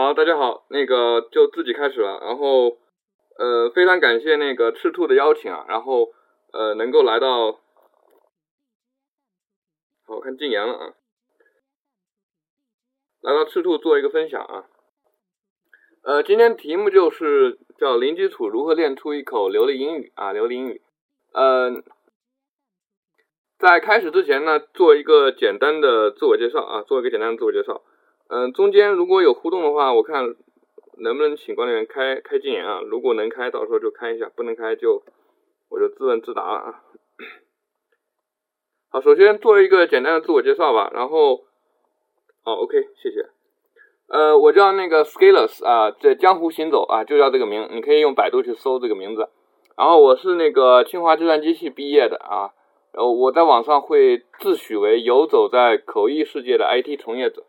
好，大家好，那个就自己开始了，然后呃，非常感谢那个赤兔的邀请啊，然后呃，能够来到，我看禁言了啊，来到赤兔做一个分享啊，呃，今天题目就是叫零基础如何练出一口流利英语？啊，流利英语，呃，在开始之前呢，做一个简单的自我介绍啊，做一个简单的自我介绍。嗯，中间如果有互动的话，我看能不能请管理员开开禁言啊？如果能开，到时候就开一下；不能开，就我就自问自答了啊。好，首先做一个简单的自我介绍吧。然后，哦，OK，谢谢。呃，我叫那个 Scalers 啊，在江湖行走啊，就叫这个名，你可以用百度去搜这个名字。然后我是那个清华计算机系毕业的啊，然后我在网上会自诩为游走在口译世界的 IT 从业者。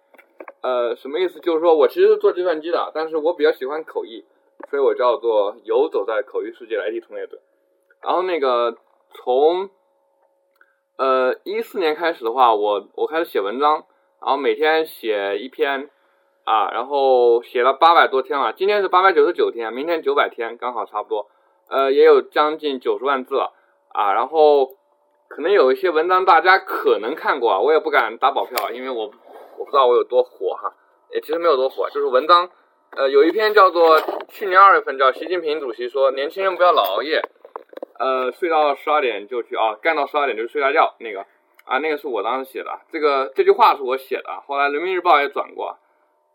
呃，什么意思？就是说我其实是做计算机的，但是我比较喜欢口译，所以我叫做游走在口译世界的 IT 从业者。然后那个从呃一四年开始的话，我我开始写文章，然后每天写一篇啊，然后写了八百多天了，今天是八百九十九天，明天九百天，刚好差不多，呃，也有将近九十万字了啊。然后可能有一些文章大家可能看过啊，我也不敢打保票，因为我。我不知道我有多火哈，也其实没有多火，就是文章，呃，有一篇叫做去年二月份叫习近平主席说年轻人不要老熬夜，呃，睡到十二点就去啊，干到十二点就睡大觉那个啊，那个是我当时写的，这个这句话是我写的，后来人民日报也转过，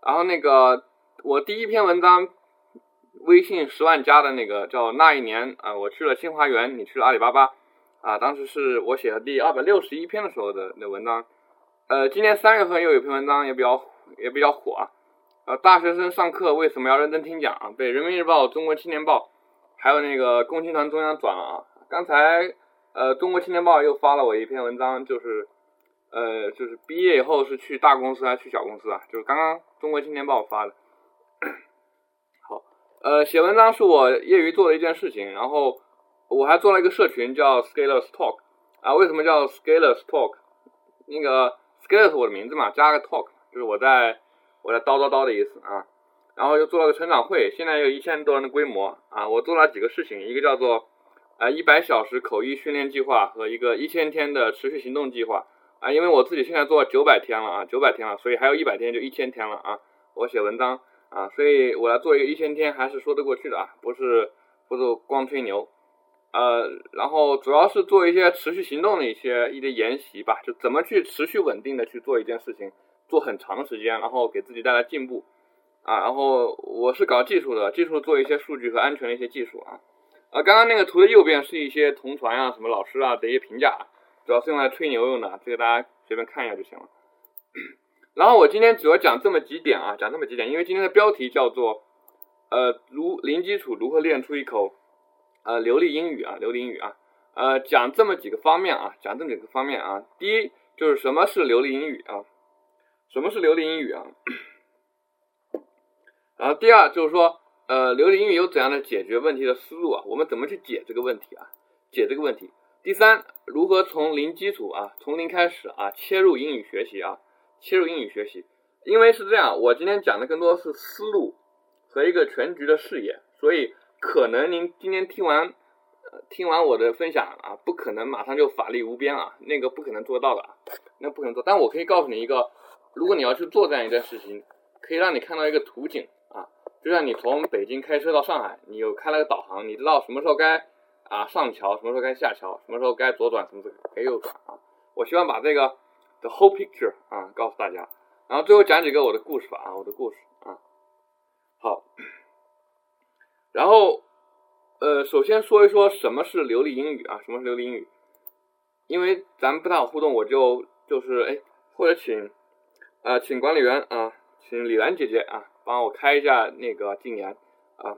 然后那个我第一篇文章，微信十万加的那个叫那一年啊，我去了清华园，你去了阿里巴巴啊，当时是我写的第二百六十一篇的时候的那文章。呃，今年三月份又有篇文章也比较也比较火啊，呃，大学生上课为什么要认真听讲啊？被人民日报、中国青年报，还有那个共青团中央转了啊。刚才呃，中国青年报又发了我一篇文章，就是呃，就是毕业以后是去大公司还是去小公司啊？就是刚刚中国青年报发的。好，呃，写文章是我业余做的一件事情，然后我还做了一个社群叫 Scalers Talk 啊。为什么叫 Scalers Talk？那个。Scale 是我的名字嘛，加个 talk 就是我在我在叨叨叨的意思啊。然后又做了个成长会，现在有一千多人的规模啊。我做了几个事情，一个叫做啊一百小时口译训练计划和一个一千天的持续行动计划啊。因为我自己现在做九百天了啊，九百天了，所以还有一百天就一千天了啊。我写文章啊，所以我来做一个一千天还是说得过去的啊，不是不是光吹牛。呃，然后主要是做一些持续行动的一些一些研习吧，就怎么去持续稳定的去做一件事情，做很长时间，然后给自己带来进步啊。然后我是搞技术的，技术做一些数据和安全的一些技术啊。啊，刚刚那个图的右边是一些同传啊、什么老师啊的一些评价，主要是用来吹牛用的，这个大家随便看一下就行了。然后我今天主要讲这么几点啊，讲这么几点，因为今天的标题叫做呃，如零基础如何练出一口。呃，流利英语啊，流利英语啊，呃，讲这么几个方面啊，讲这么几个方面啊。第一就是什么是流利英语啊？什么是流利英语啊？然后第二就是说，呃，流利英语有怎样的解决问题的思路啊？我们怎么去解这个问题啊？解这个问题。第三，如何从零基础啊，从零开始啊，切入英语学习啊，切入英语学习。因为是这样，我今天讲的更多是思路和一个全局的视野，所以。可能您今天听完，呃，听完我的分享啊，不可能马上就法力无边啊，那个不可能做到的，那不可能做。但我可以告诉你一个，如果你要去做这样一件事情，可以让你看到一个图景啊，就像你从北京开车到上海，你有开了个导航，你知道什么时候该啊上桥，什么时候该下桥，什么时候该左转，什么时候该右转啊。我希望把这个 the whole picture 啊告诉大家，然后最后讲几个我的故事吧啊，我的故事啊，好。然后，呃，首先说一说什么是流利英语啊？什么是流利英语？因为咱们不太好互动，我就就是哎，或者请啊，请管理员啊，请李兰姐姐啊，帮我开一下那个禁言啊。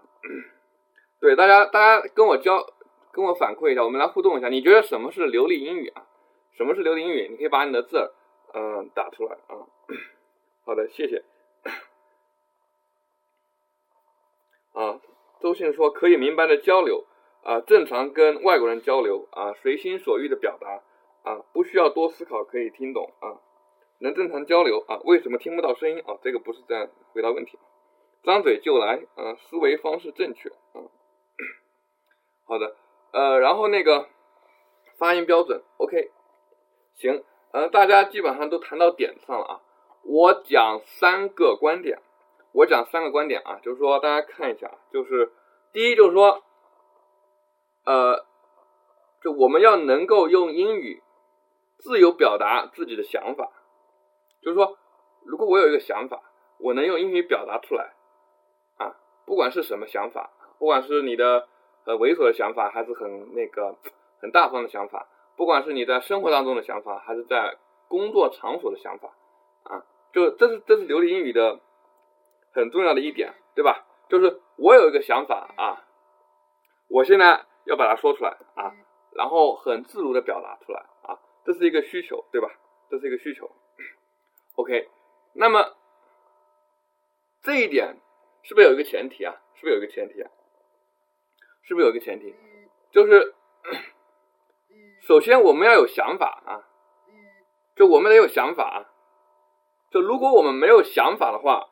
对，大家大家跟我交，跟我反馈一下，我们来互动一下。你觉得什么是流利英语啊？什么是流利英语？你可以把你的字嗯打出来啊。好的，谢谢。啊。周迅说：“可以明白的交流啊，正常跟外国人交流啊，随心所欲的表达啊，不需要多思考，可以听懂啊，能正常交流啊。为什么听不到声音啊？这个不是在回答问题张嘴就来，嗯，思维方式正确，啊，好的，呃，然后那个发音标准，OK，行，嗯，大家基本上都谈到点上了啊。我讲三个观点，我讲三个观点啊，就是说大家看一下，就是第一就是说，呃，就我们要能够用英语自由表达自己的想法，就是说，如果我有一个想法，我能用英语表达出来。啊不管是什么想法，不管是你的很猥琐的想法，还是很那个很大方的想法，不管是你在生活当中的想法，还是在工作场所的想法，啊，就这是这是流利英语的很重要的一点，对吧？就是我有一个想法啊，我现在要把它说出来啊，然后很自如的表达出来啊，这是一个需求，对吧？这是一个需求。OK，那么这一点。是不是有一个前提啊？是不是有一个前提啊？是不是有一个前提？就是 首先我们要有想法啊，就我们得有想法啊。就如果我们没有想法的话，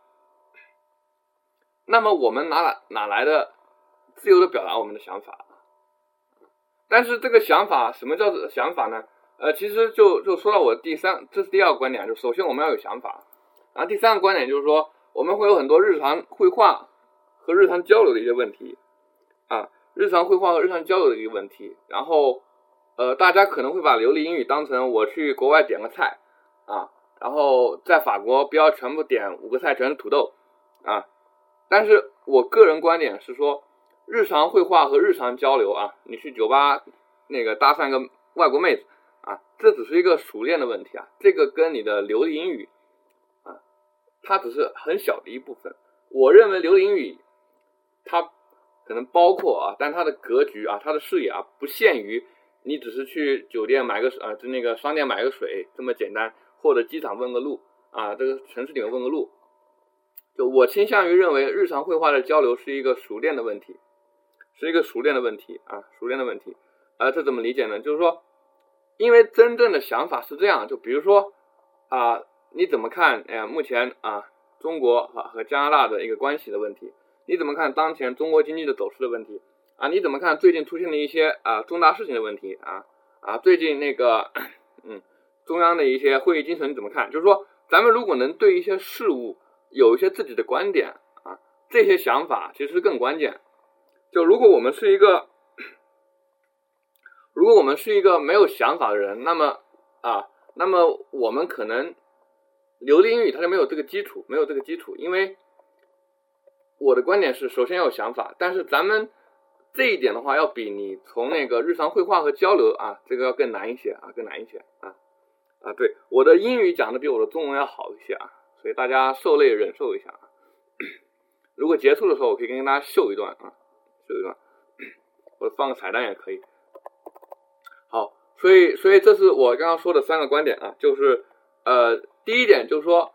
那么我们哪哪来的自由的表达我们的想法？但是这个想法什么叫做想法呢？呃，其实就就说到我第三，这是第二个观点，就首先我们要有想法，然后第三个观点就是说。我们会有很多日常绘画和日常交流的一些问题啊，日常绘画和日常交流的一个问题。然后，呃，大家可能会把流利英语当成我去国外点个菜啊，然后在法国不要全部点五个菜全是土豆啊。但是我个人观点是说，日常绘画和日常交流啊，你去酒吧那个搭讪个外国妹子啊，这只是一个熟练的问题啊，这个跟你的流利英语啊。它只是很小的一部分。我认为流利英语，它可能包括啊，但它的格局啊，它的视野啊，不限于你只是去酒店买个啊，就那个商店买个水这么简单，或者机场问个路啊，这个城市里面问个路。就我倾向于认为，日常绘画的交流是一个熟练的问题，是一个熟练的问题啊，熟练的问题。啊，这怎么理解呢？就是说，因为真正的想法是这样，就比如说啊。你怎么看？哎呀，目前啊，中国啊和加拿大的一个关系的问题，你怎么看当前中国经济的走势的问题？啊，你怎么看最近出现的一些啊重大事情的问题？啊啊，最近那个嗯，中央的一些会议精神你怎么看？就是说，咱们如果能对一些事物有一些自己的观点啊，这些想法其实更关键。就如果我们是一个，如果我们是一个没有想法的人，那么啊，那么我们可能。流利英语它就没有这个基础，没有这个基础，因为我的观点是，首先要有想法，但是咱们这一点的话，要比你从那个日常绘画和交流啊，这个要更难一些啊，更难一些啊啊！对，我的英语讲的比我的中文要好一些啊，所以大家受累忍受一下啊。如果结束的时候，我可以跟大家秀一段啊，秀一段，或者放个彩蛋也可以。好，所以所以这是我刚刚说的三个观点啊，就是呃。第一点就是说，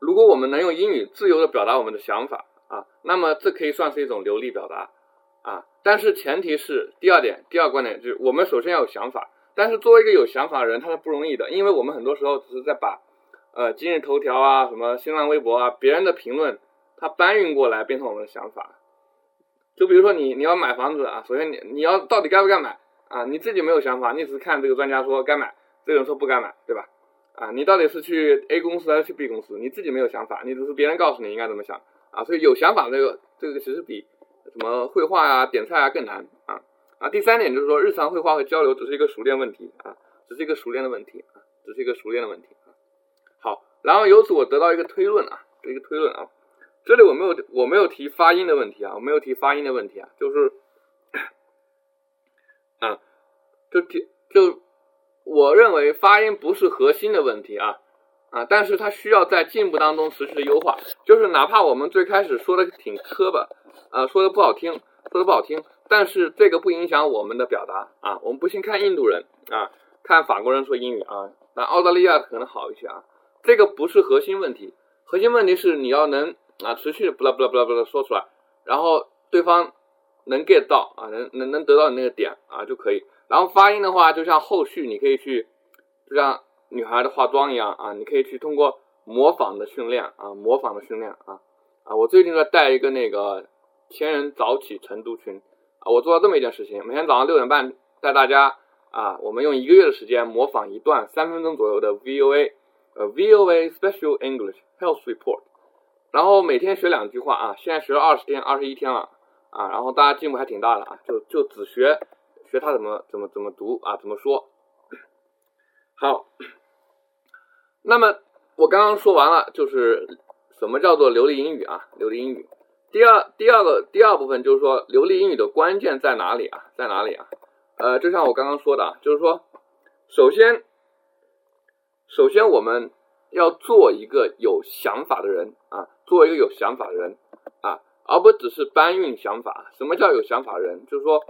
如果我们能用英语自由的表达我们的想法啊，那么这可以算是一种流利表达啊。但是前提是第二点，第二观点就是我们首先要有想法。但是作为一个有想法的人，他是不容易的，因为我们很多时候只是在把呃今日头条啊、什么新浪微博啊别人的评论，他搬运过来变成我们的想法。就比如说你你要买房子啊，首先你你要到底该不该买啊？你自己没有想法，你只是看这个专家说该买，这个人说不该买，对吧？啊，你到底是去 A 公司还是去 B 公司？你自己没有想法，你只是别人告诉你应该怎么想啊。所以有想法这个这个其实比什么绘画啊、点菜啊更难啊啊。第三点就是说，日常绘画和交流只是一个熟练问题啊，只是一个熟练的问题啊，只是一个熟练的问题。然后由此我得到一个推论啊，一个推论啊。这里我没有我没有提发音的问题啊，我没有提发音的问题啊，就是 啊，就提就。我认为发音不是核心的问题啊啊，但是它需要在进步当中持续的优化。就是哪怕我们最开始说的挺磕巴，啊，说的不好听，说的不好听，但是这个不影响我们的表达啊。我们不信看印度人啊，看法国人说英语啊，那澳大利亚可能好一些啊。这个不是核心问题，核心问题是你要能啊持续不啦不啦不啦不啦说出来，然后对方能 get 到啊，能能能得到你那个点啊就可以。然后发音的话，就像后续你可以去，就像女孩的化妆一样啊，你可以去通过模仿的训练啊，模仿的训练啊，啊，我最近在带一个那个千人早起晨读群啊，我做了这么一件事情，每天早上六点半带大家啊，我们用一个月的时间模仿一段三分钟左右的 VOA，呃，VOA Special English Health Report，然后每天学两句话啊，现在学了二十天，二十一天了啊，然后大家进步还挺大的啊，就就只学学他怎么怎么怎么读啊，怎么说。好，那么我刚刚说完了，就是什么叫做流利英语啊？流利英语，第二第二个第二部分就是说流利英语的关键在哪里啊？在哪里啊？呃，就像我刚刚说的啊，就是说，首先，首先我们要做一个有想法的人啊，做一个有想法的人啊，而不只是搬运想法。什么叫有想法人？就是说，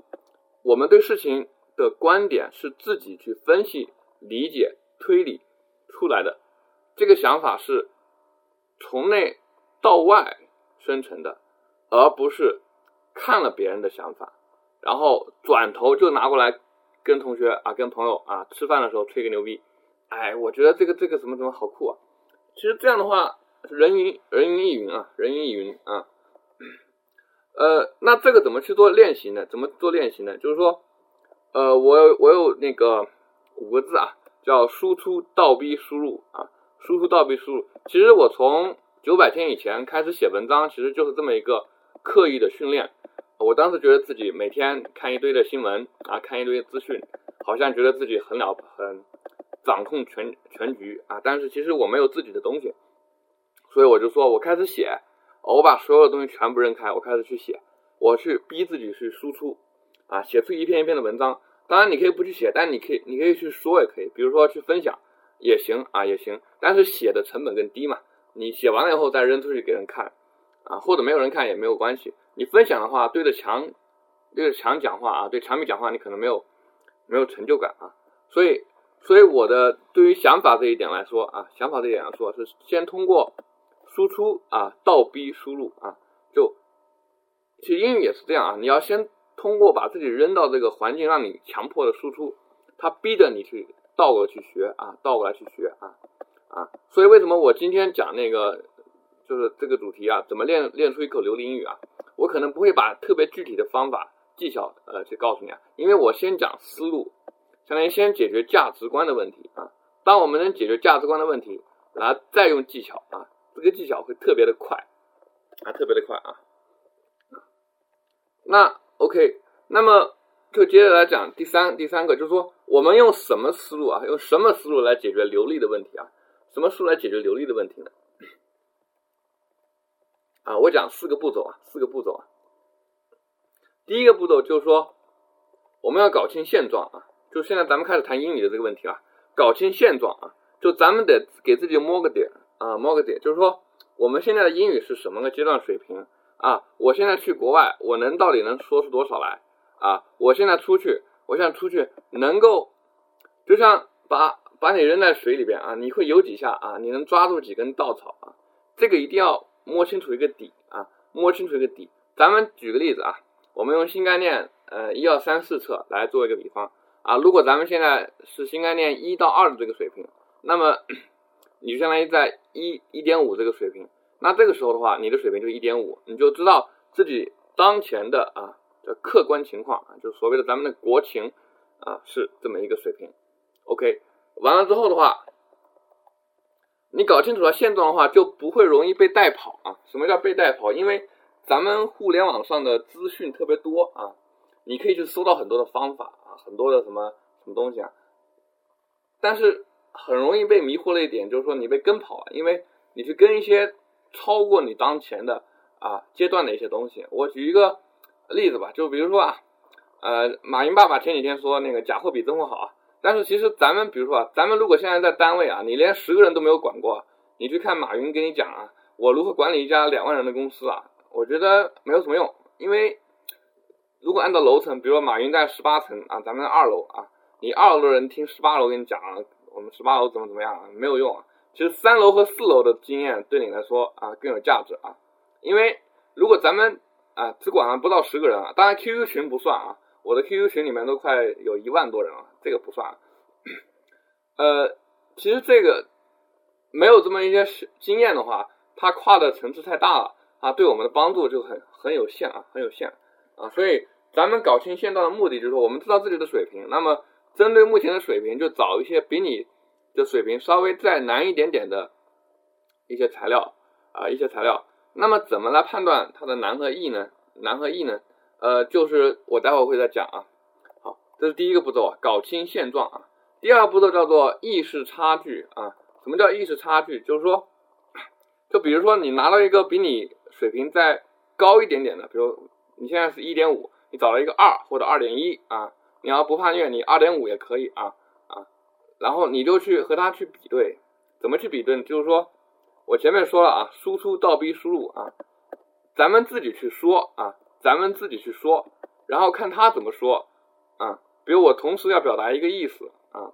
我们对事情的观点是自己去分析。理解推理出来的这个想法是从内到外生成的，而不是看了别人的想法，然后转头就拿过来跟同学啊、跟朋友啊吃饭的时候吹个牛逼。哎，我觉得这个这个怎么怎么好酷啊！其实这样的话，人云人云亦云啊，人云亦云啊。呃，那这个怎么去做练习呢？怎么做练习呢？就是说，呃，我我有那个。五个字啊，叫输出倒逼输入啊，输出倒逼输入。其实我从九百天以前开始写文章，其实就是这么一个刻意的训练。我当时觉得自己每天看一堆的新闻啊，看一堆资讯，好像觉得自己很了很掌控全全局啊。但是其实我没有自己的东西，所以我就说我开始写，我把所有的东西全部扔开，我开始去写，我去逼自己去输出啊，写出一篇一篇的文章。当然，你可以不去写，但你可以，你可以去说也可以，比如说去分享也行啊，也行。但是写的成本更低嘛，你写完了以后再扔出去给人看啊，或者没有人看也没有关系。你分享的话，对着墙对着墙讲话啊，对墙壁讲话，你可能没有没有成就感啊。所以，所以我的对于想法这一点来说啊，想法这一点来说是先通过输出啊，倒逼输入啊，就其实英语也是这样啊，你要先。通过把自己扔到这个环境，让你强迫的输出，他逼着你去倒过去学啊，倒过来去学啊啊！所以为什么我今天讲那个就是这个主题啊，怎么练练出一口流利英语啊？我可能不会把特别具体的方法技巧呃去告诉你啊，因为我先讲思路，相当于先解决价值观的问题啊。当我们能解决价值观的问题，然后再用技巧啊，这个技巧会特别的快啊，特别的快啊那。OK，那么就接着来讲第三第三个，就是说我们用什么思路啊？用什么思路来解决流利的问题啊？什么思路来解决流利的问题呢？啊，我讲四个步骤啊，四个步骤啊。第一个步骤就是说，我们要搞清现状啊，就现在咱们开始谈英语的这个问题了，搞清现状啊，就咱们得给自己摸个点啊，摸个底，就是说我们现在的英语是什么个阶段水平？啊，我现在去国外，我能到底能说出多少来？啊，我现在出去，我现在出去能够，就像把把你扔在水里边啊，你会游几下啊？你能抓住几根稻草啊？这个一定要摸清楚一个底啊，摸清楚一个底。咱们举个例子啊，我们用新概念呃一二三四册来做一个比方啊。如果咱们现在是新概念一到二的这个水平，那么 你就相当于在一一点五这个水平。那这个时候的话，你的水平就一点五，你就知道自己当前的啊的客观情况啊，就所谓的咱们的国情啊是这么一个水平。OK，完了之后的话，你搞清楚了现状的话，就不会容易被带跑啊。什么叫被带跑？因为咱们互联网上的资讯特别多啊，你可以去搜到很多的方法啊，很多的什么什么东西啊，但是很容易被迷惑的一点，就是说你被跟跑了，因为你去跟一些。超过你当前的啊阶段的一些东西，我举一个例子吧，就比如说啊，呃，马云爸爸前几天说那个假货比真货好啊，但是其实咱们比如说啊，咱们如果现在在单位啊，你连十个人都没有管过，你去看马云跟你讲啊，我如何管理一家两万人的公司啊，我觉得没有什么用，因为如果按照楼层，比如说马云在十八层啊，咱们二楼啊，你二楼的人听十八楼跟你讲啊，我们十八楼怎么怎么样啊，没有用啊。其实三楼和四楼的经验对你来说啊更有价值啊，因为如果咱们啊只管了不到十个人啊，当然 QQ 群不算啊，我的 QQ 群里面都快有一万多人了，这个不算。呃，其实这个没有这么一些经验的话，它跨的层次太大了啊对我们的帮助就很很有限啊，很有限啊。所以咱们搞清现状的目的就是说，我们知道自己的水平，那么针对目前的水平，就找一些比你的水平稍微再难一点点的一些材料啊，一些材料。那么怎么来判断它的难和易呢？难和易呢？呃，就是我待会儿会再讲啊。好，这是第一个步骤啊，搞清现状啊。第二步骤叫做意识差距啊。什么叫意识差距？就是说，就比如说你拿到一个比你水平再高一点点的，比如你现在是一点五，你找了一个二或者二点一啊，你要不怕虐，你二点五也可以啊啊，然后你就去和他去比对，怎么去比对？就是说我前面说了啊，输出倒逼输入啊，咱们自己去说啊，咱们自己去说，然后看他怎么说啊，比如我同时要表达一个意思啊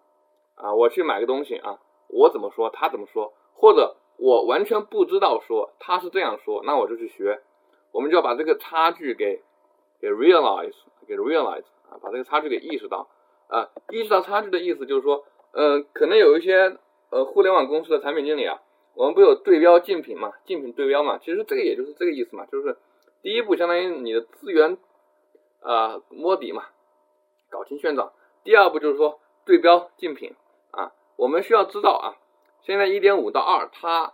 啊，我去买个东西啊，我怎么说，他怎么说，或者。我完全不知道说他是这样说，那我就去学。我们就要把这个差距给给 realize，给 realize 啊，把这个差距给意识到啊。意识到差距的意思就是说，嗯，可能有一些呃互联网公司的产品经理啊，我们不有对标竞品嘛，竞品对标嘛，其实这个也就是这个意思嘛，就是第一步相当于你的资源啊摸底嘛，搞清现状。第二步就是说对标竞品啊，我们需要知道啊。现在一点五到二，它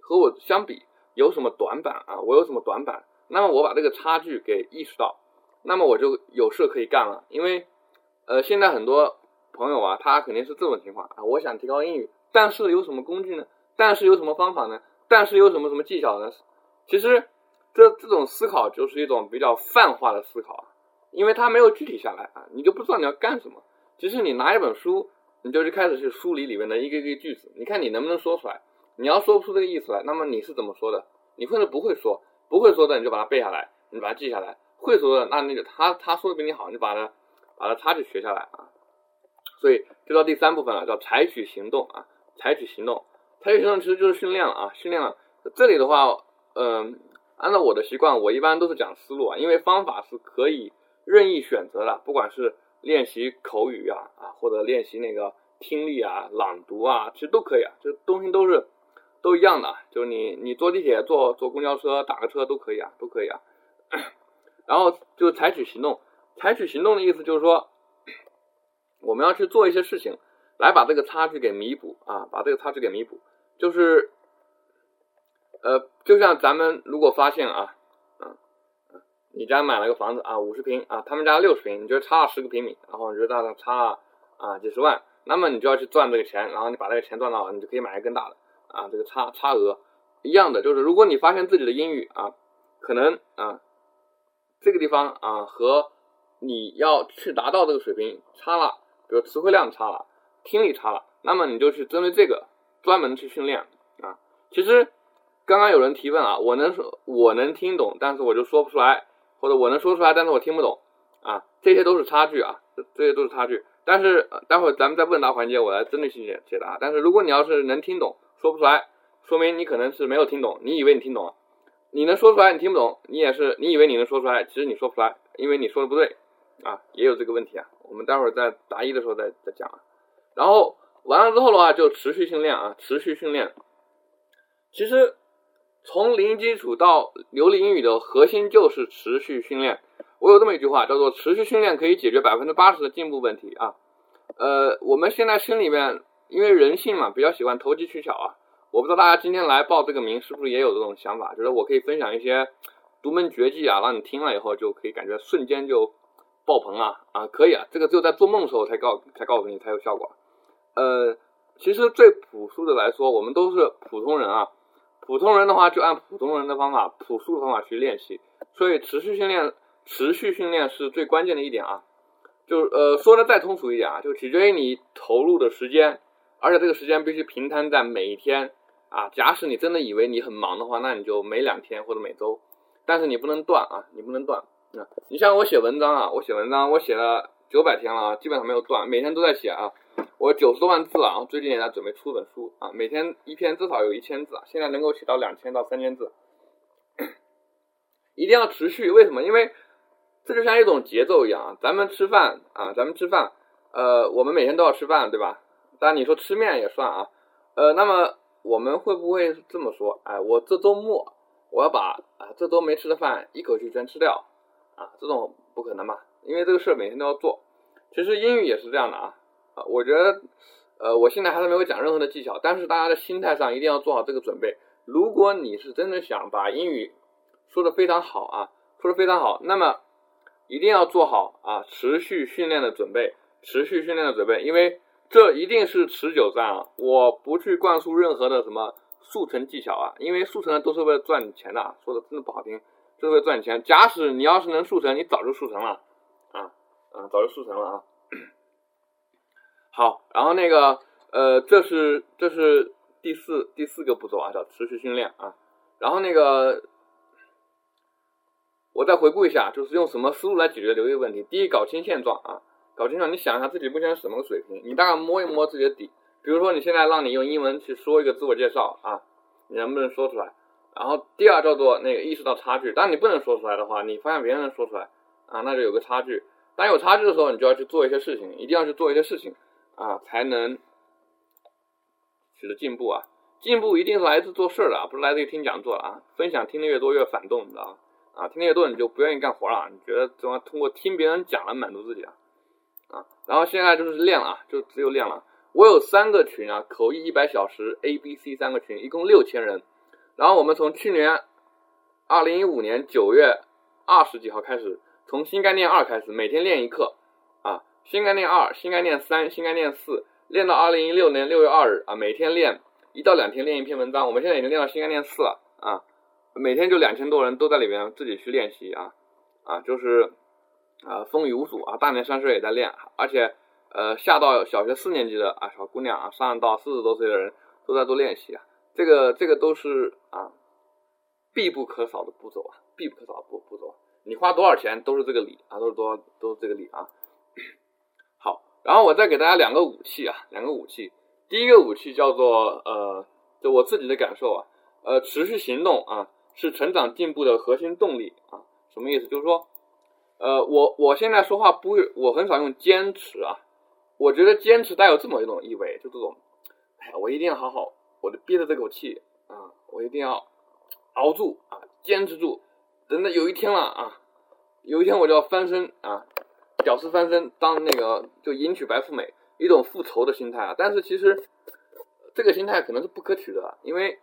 和我相比有什么短板啊？我有什么短板？那么我把这个差距给意识到，那么我就有事可以干了。因为，呃，现在很多朋友啊，他肯定是这种情况啊，我想提高英语，但是有什么工具呢？但是有什么方法呢？但是有什么什么技巧呢？其实，这这种思考就是一种比较泛化的思考啊，因为它没有具体下来啊，你就不知道你要干什么。其实你拿一本书。你就去开始去梳理里面的一个一个句子，你看你能不能说出来？你要说不出这个意思来，那么你是怎么说的？你或者不会说，不会说的你就把它背下来，你把它记下来；会说的那那个他他说的比你好，你就把它把它差距学下来啊。所以就到第三部分了，叫采取行动啊，采取行动，采取行动其实就是训练了啊，训练了。这里的话，嗯，按照我的习惯，我一般都是讲思路啊，因为方法是可以任意选择的，不管是。练习口语啊啊，或者练习那个听力啊、朗读啊，其实都可以啊，这东西都是都一样的。就是你你坐地铁、坐坐公交车、打个车都可以啊，都可以啊。然后就采取行动，采取行动的意思就是说，我们要去做一些事情，来把这个差距给弥补啊，把这个差距给弥补。就是呃，就像咱们如果发现啊。你家买了个房子啊，五十平啊，他们家六十平，你觉得差了十个平米，然后你觉得大概差了啊几十万，那么你就要去赚这个钱，然后你把这个钱赚到了，你就可以买一个更大的啊，这个差差额一样的，就是如果你发现自己的英语啊，可能啊这个地方啊和你要去达到这个水平差了，比如词汇量差了，听力差了，那么你就去针对这个专门去训练啊。其实刚刚有人提问啊，我能说我能听懂，但是我就说不出来。或者我能说出来，但是我听不懂啊，这些都是差距啊，这这些都是差距。但是待会儿咱们在问答环节，我来针对性解解答。但是如果你要是能听懂，说不出来，说明你可能是没有听懂，你以为你听懂了，你能说出来，你听不懂，你也是你以为你能说出来，其实你说不出来，因为你说的不对啊，也有这个问题啊。我们待会儿在答疑的时候再再讲啊。然后完了之后的话，就持续训练啊，持续训练。其实。从零基础到流利英语的核心就是持续训练。我有这么一句话，叫做“持续训练可以解决百分之八十的进步问题”啊。呃，我们现在心里面因为人性嘛，比较喜欢投机取巧啊。我不知道大家今天来报这个名是不是也有这种想法，就是我可以分享一些独门绝技啊，让你听了以后就可以感觉瞬间就爆棚啊啊。可以啊，这个只有在做梦的时候才告才告诉你才有效果。呃，其实最朴素的来说，我们都是普通人啊。普通人的话，就按普通人的方法、朴素的方法去练习。所以，持续训练、持续训练是最关键的一点啊。就呃，说的再通俗一点啊，就取决于你投入的时间，而且这个时间必须平摊在每一天啊。假使你真的以为你很忙的话，那你就每两天或者每周，但是你不能断啊，你不能断啊。你像我写文章啊，我写文章，我写了九百天了啊，基本上没有断，每天都在写啊。我九十多万字了，然后最近也在准备出本书啊，每天一篇至少有一千字，现在能够写到两千到三千字，一定要持续。为什么？因为这就像一种节奏一样啊。咱们吃饭啊，咱们吃饭，呃，我们每天都要吃饭，对吧？当然你说吃面也算啊，呃，那么我们会不会这么说？哎，我这周末我要把啊这周没吃的饭一口气全吃掉啊，这种不可能嘛，因为这个事儿每天都要做。其实英语也是这样的啊啊，我觉得呃我现在还是没有讲任何的技巧，但是大家的心态上一定要做好这个准备。如果你是真的想把英语说的非常好啊，说的非常好，那么一定要做好啊持续训练的准备，持续训练的准备，因为这一定是持久战啊！我不去灌输任何的什么速成技巧啊，因为速成都是为了赚钱的，说的真的不好听，就是为了赚钱。假使你要是能速成，你早就速成了啊啊，早就速成了啊！好，然后那个呃，这是这是第四第四个步骤啊，叫持续训练啊。然后那个我再回顾一下，就是用什么思路来解决留意问题？第一，搞清现状啊，搞清楚，你想一下自己目前是什么水平，你大概摸一摸自己的底。比如说，你现在让你用英文去说一个自我介绍啊，你能不能说出来？然后第二叫做那个意识到差距，当你不能说出来的话，你发现别人能说出来啊，那就有个差距。当有差距的时候，你就要去做一些事情，一定要去做一些事情。啊，才能取得进步啊！进步一定是来自做事的啊，不是来自于听讲座啊。分享听的越多越反动，你知道吗？啊，听的越多你就不愿意干活了，你觉得怎么通过听别人讲来满足自己啊？然后现在就是练了，就只有练了。我有三个群啊，口译一百小时 A、B、C 三个群，一共六千人。然后我们从去年二零一五年九月二十几号开始，从新概念二开始，每天练一课啊。新概念二、新概念三、新概念四，练到二零一六年六月二日啊，每天练一到两天练一篇文章。我们现在已经练到新概念四了啊，每天就两千多人都在里面自己去练习啊啊，就是啊风雨无阻啊，大年三十也在练，而且呃下到小学四年级的啊小姑娘啊，上到四十多岁的人都在做练习啊，这个这个都是啊必不可少的步骤啊，必不可少的步步骤。你花多少钱都是这个理啊，都是多都是这个理啊。好然后我再给大家两个武器啊，两个武器。第一个武器叫做呃，就我自己的感受啊，呃，持续行动啊，是成长进步的核心动力啊。什么意思？就是说，呃，我我现在说话不会，我很少用坚持啊。我觉得坚持带有这么一种意味，就这种，哎，我一定要好好，我憋着这口气啊，我一定要熬住啊，坚持住，等到有一天了啊，有一天我就要翻身啊。屌丝翻身，当那个就迎娶白富美，一种复仇的心态啊！但是其实这个心态可能是不可取的，因为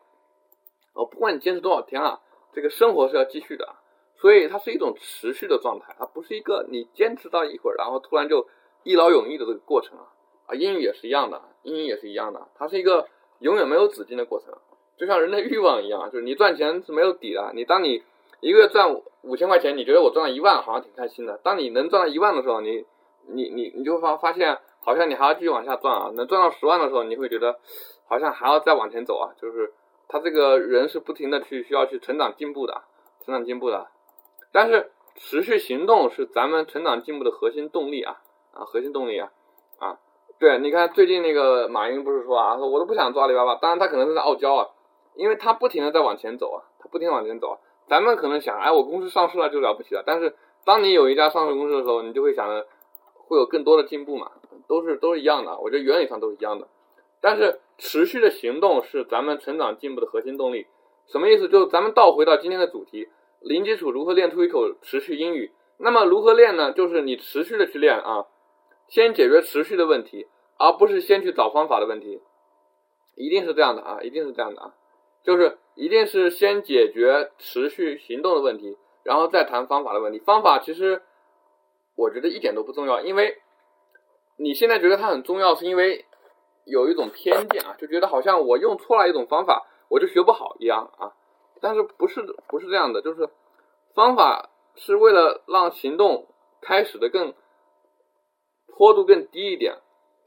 哦，不管你坚持多少天啊，这个生活是要继续的，所以它是一种持续的状态，它不是一个你坚持到一会儿，然后突然就一劳永逸的这个过程啊！啊，英语也是一样的，英语也是一样的，它是一个永远没有止境的过程，就像人的欲望一样，就是你赚钱是没有底的，你当你一个月赚。五千块钱，你觉得我赚了一万，好像挺开心的。当你能赚到一万的时候，你，你，你，你就发发现，好像你还要继续往下赚啊。能赚到十万的时候，你会觉得，好像还要再往前走啊。就是他这个人是不停的去需要去成长进步的，成长进步的。但是持续行动是咱们成长进步的核心动力啊啊，核心动力啊啊。对，你看最近那个马云不是说啊，说我都不想做阿里巴巴。当然他可能是在傲娇啊，因为他不停的在往前走啊，他不停往前走啊。咱们可能想，哎，我公司上市了就了不起了。但是，当你有一家上市公司的时候，你就会想着会有更多的进步嘛，都是都是一样的。我觉得原理上都是一样的。但是，持续的行动是咱们成长进步的核心动力。什么意思？就是咱们倒回到今天的主题：零基础如何练出一口持续英语？那么如何练呢？就是你持续的去练啊，先解决持续的问题，而不是先去找方法的问题。一定是这样的啊，一定是这样的啊。就是一定是先解决持续行动的问题，然后再谈方法的问题。方法其实我觉得一点都不重要，因为你现在觉得它很重要，是因为有一种偏见啊，就觉得好像我用错了一种方法，我就学不好一样啊。但是不是不是这样的，就是方法是为了让行动开始的更坡度更低一点。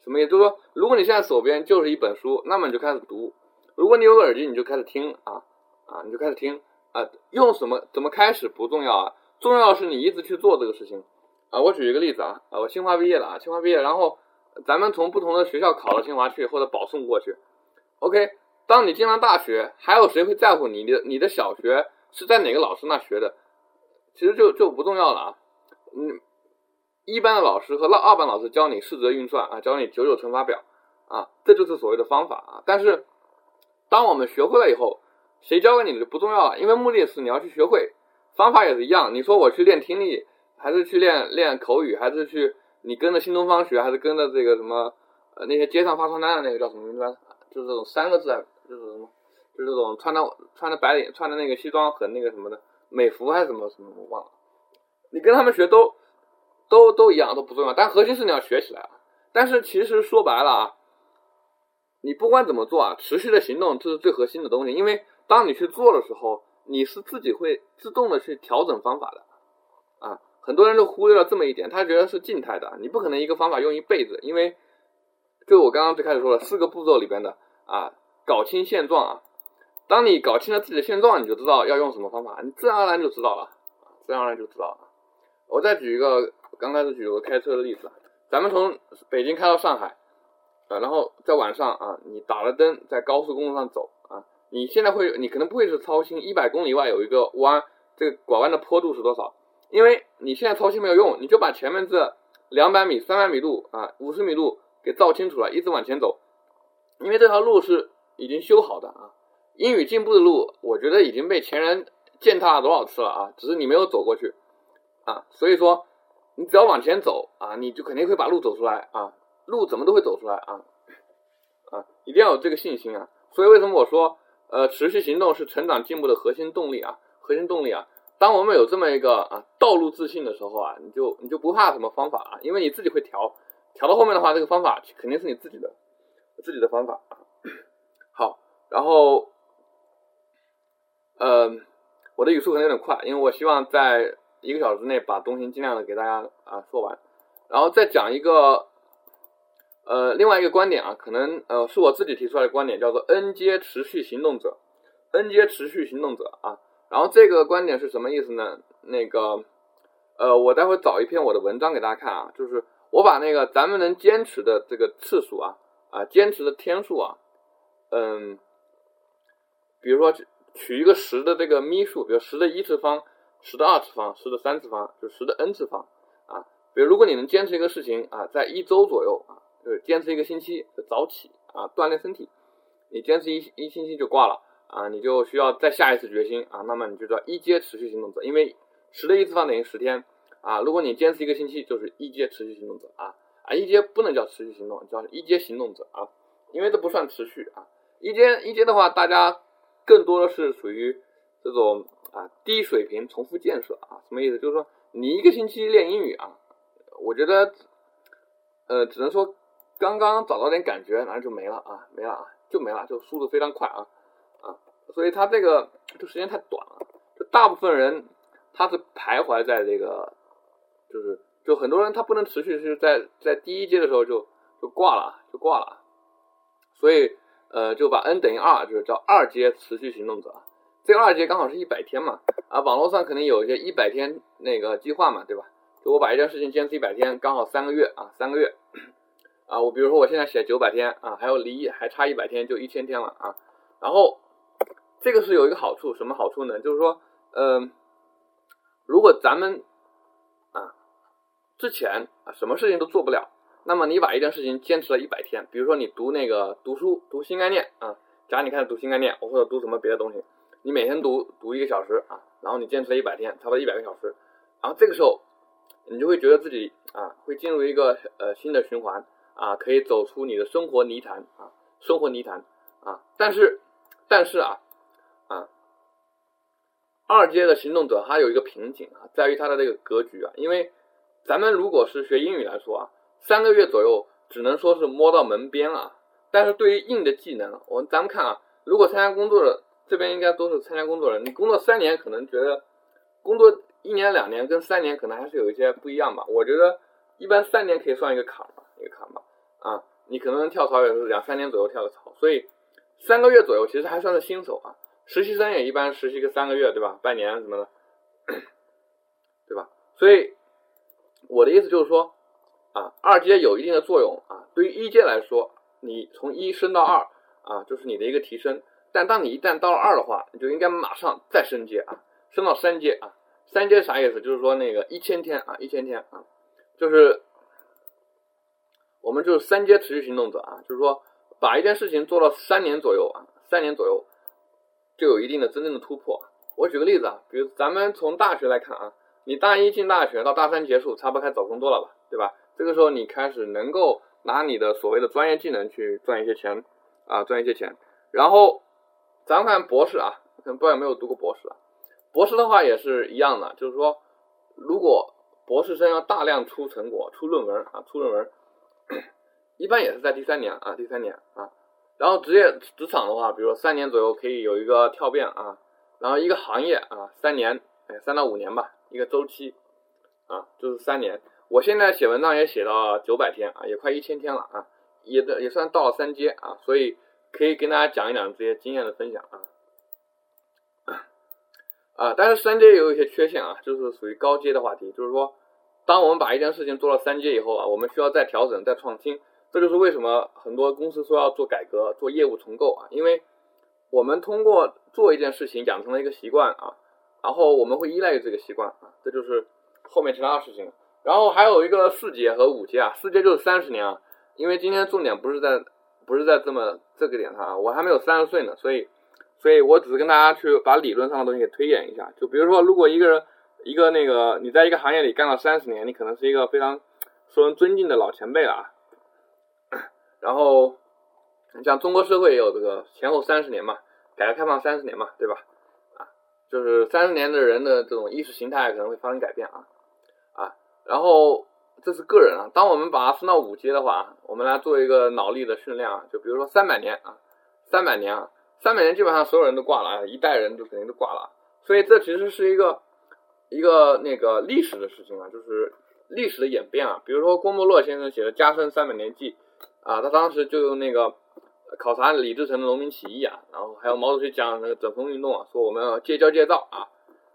什么意思？就是说，如果你现在手边就是一本书，那么你就开始读。如果你有个耳机，你就开始听啊啊，你就开始听啊。用什么怎么开始不重要啊，重要的是你一直去做这个事情啊。我举一个例子啊啊，我清华毕业了啊，清华毕业，然后咱们从不同的学校考到清华去，或者保送过去。OK，当你进了大学，还有谁会在乎你的你的小学是在哪个老师那学的？其实就就不重要了啊。嗯，一般的老师和二二班老师教你四则运算啊，教你九九乘法表啊，这就是所谓的方法啊，但是。当我们学会了以后，谁教给你的就不重要了，因为目的是你要去学会，方法也是一样。你说我去练听力，还是去练练口语，还是去你跟着新东方学，还是跟着这个什么呃那些街上发传单的那个叫什么名字？就是这种三个字，就是，这种穿的穿的白领穿的那个西装和那个什么的美服还是什么什么我忘了。你跟他们学都都都一样都不重要，但核心是你要学起来啊。但是其实说白了啊，你不管怎么做啊，持续的行动这是最核心的东西。因为当你去做的时候，你是自己会自动的去调整方法的啊。很多人都忽略了这么一点，他觉得是静态的，你不可能一个方法用一辈子。因为就我刚刚最开始说的四个步骤里边的啊，搞清现状啊。当你搞清了自己的现状，你就知道要用什么方法，你自然而然就知道了，自然而然就知道了。我再举一个刚开始举个开车的例子。咱们从北京开到上海，呃，然后在晚上啊，你打了灯在高速公路上走啊，你现在会，你可能不会是操心一百公里外有一个弯，这个拐弯的坡度是多少？因为你现在操心没有用，你就把前面这两百米、三百米路啊、五十米路给照清楚了，一直往前走，因为这条路是已经修好的啊。英语进步的路，我觉得已经被前人践踏了多少次了啊，只是你没有走过去啊，所以说。你只要往前走啊，你就肯定会把路走出来啊，路怎么都会走出来啊，啊，一定要有这个信心啊。所以为什么我说，呃，持续行动是成长进步的核心动力啊，核心动力啊。当我们有这么一个啊道路自信的时候啊，你就你就不怕什么方法啊，因为你自己会调，调到后面的话，这个方法肯定是你自己的自己的方法啊。好，然后，呃，我的语速可能有点快，因为我希望在。一个小时内把东西尽量的给大家啊说完，然后再讲一个呃另外一个观点啊，可能呃是我自己提出来的观点，叫做 N 阶持续行动者，N 阶持续行动者啊，然后这个观点是什么意思呢？那个呃我待会找一篇我的文章给大家看啊，就是我把那个咱们能坚持的这个次数啊啊坚持的天数啊，嗯，比如说取一个十的这个幂数，比如十的一次方。十的二次方，十的三次方，就十的 n 次方啊。比如，如果你能坚持一个事情啊，在一周左右啊，就是坚持一个星期，早起啊，锻炼身体，你坚持一一星期就挂了啊，你就需要再下一次决心啊。那么你就叫一阶持续行动者，因为十的一次方等于十天啊。如果你坚持一个星期，就是一阶持续行动者啊啊，一阶不能叫持续行动，叫一阶行动者啊，因为这不算持续啊。一阶一阶的话，大家更多的是属于这种。啊，低水平重复建设啊，什么意思？就是说你一个星期练英语啊，我觉得，呃，只能说刚刚找到点感觉，然后就没了啊，没了啊，就没了，就速度非常快啊啊，所以他这个就时间太短了，就大部分人他是徘徊在这个，就是就很多人他不能持续是在在第一阶的时候就就挂了，就挂了，所以呃就把 n 等于二，就是叫二阶持续行动者。这个二阶刚好是一百天嘛，啊，网络上肯定有一些一百天那个计划嘛，对吧？就我把一件事情坚持一百天，刚好三个月啊，三个月，啊，我比如说我现在写九百天啊，还有离还差一百天就一千天了啊，然后这个是有一个好处，什么好处呢？就是说，嗯，如果咱们啊之前啊什么事情都做不了，那么你把一件事情坚持了一百天，比如说你读那个读书读新概念啊，假如你开始读新概念，或者读什么别的东西。你每天读读一个小时啊，然后你坚持了一百天，差不多一百个小时，然后这个时候，你就会觉得自己啊，会进入一个呃新的循环啊，可以走出你的生活泥潭啊，生活泥潭啊。但是，但是啊啊，二阶的行动者他有一个瓶颈啊，在于他的这个格局啊，因为咱们如果是学英语来说啊，三个月左右只能说是摸到门边了，但是对于硬的技能，我咱们看啊，如果参加工作的。这边应该都是参加工作人，你工作三年可能觉得工作一年两年跟三年可能还是有一些不一样吧。我觉得一般三年可以算一个坎吧，一个坎吧。啊，你可能跳槽也是两三年左右跳个槽，所以三个月左右其实还算是新手啊。实习生也一般实习个三个月，对吧？半年什么的，对吧？所以我的意思就是说，啊，二阶有一定的作用啊。对于一阶来说，你从一升到二啊，就是你的一个提升。但当你一旦到了二的话，你就应该马上再升阶啊，升到三阶啊。三阶啥意思？就是说那个一千天啊，一千天啊，就是我们就是三阶持续行动者啊，就是说把一件事情做到三年左右啊，三年左右，就有一定的真正的突破。我举个例子啊，比如咱们从大学来看啊，你大一进大学到大三结束，差不多开始找工作了吧，对吧？这个时候你开始能够拿你的所谓的专业技能去赚一些钱啊，赚一些钱。然后咱们看博士啊，可能不知道有没有读过博士啊？博士的话也是一样的，就是说，如果博士生要大量出成果、出论文啊、出论文，一般也是在第三年啊，第三年啊。然后职业职场的话，比如说三年左右可以有一个跳变啊。然后一个行业啊，三年，哎，三到五年吧，一个周期啊，就是三年。我现在写文章也写到九百天啊，也快一千天了啊，也的也算到了三阶啊，所以可以跟大家讲一讲这些经验的分享啊。啊，但是三阶也有一些缺陷啊，就是属于高阶的话题，就是说，当我们把一件事情做了三阶以后啊，我们需要再调整、再创新，这就是为什么很多公司说要做改革、做业务重构啊，因为我们通过做一件事情养成了一个习惯啊，然后我们会依赖于这个习惯啊，这就是后面其他的事情。然后还有一个四阶和五阶啊，四阶就是三十年啊，因为今天重点不是在不是在这么这个点上啊，我还没有三十岁呢，所以。所以我只是跟大家去把理论上的东西给推演一下，就比如说，如果一个人一个那个你在一个行业里干了三十年，你可能是一个非常受人尊敬的老前辈了啊。然后你像中国社会也有这个前后三十年嘛，改革开放三十年嘛，对吧？啊，就是三十年的人的这种意识形态可能会发生改变啊。然后这是个人啊，当我们把它分到五阶的话，我们来做一个脑力的训练啊，就比如说三百年啊，三百年啊。三百年基本上所有人都挂了啊，一代人都肯定都挂了，所以这其实是一个一个那个历史的事情啊，就是历史的演变啊。比如说郭沫若先生写的《嘉生三百年记》啊，他当时就用那个考察李自成的农民起义啊，然后还有毛主席讲那个整风运动啊，说我们要戒骄戒躁啊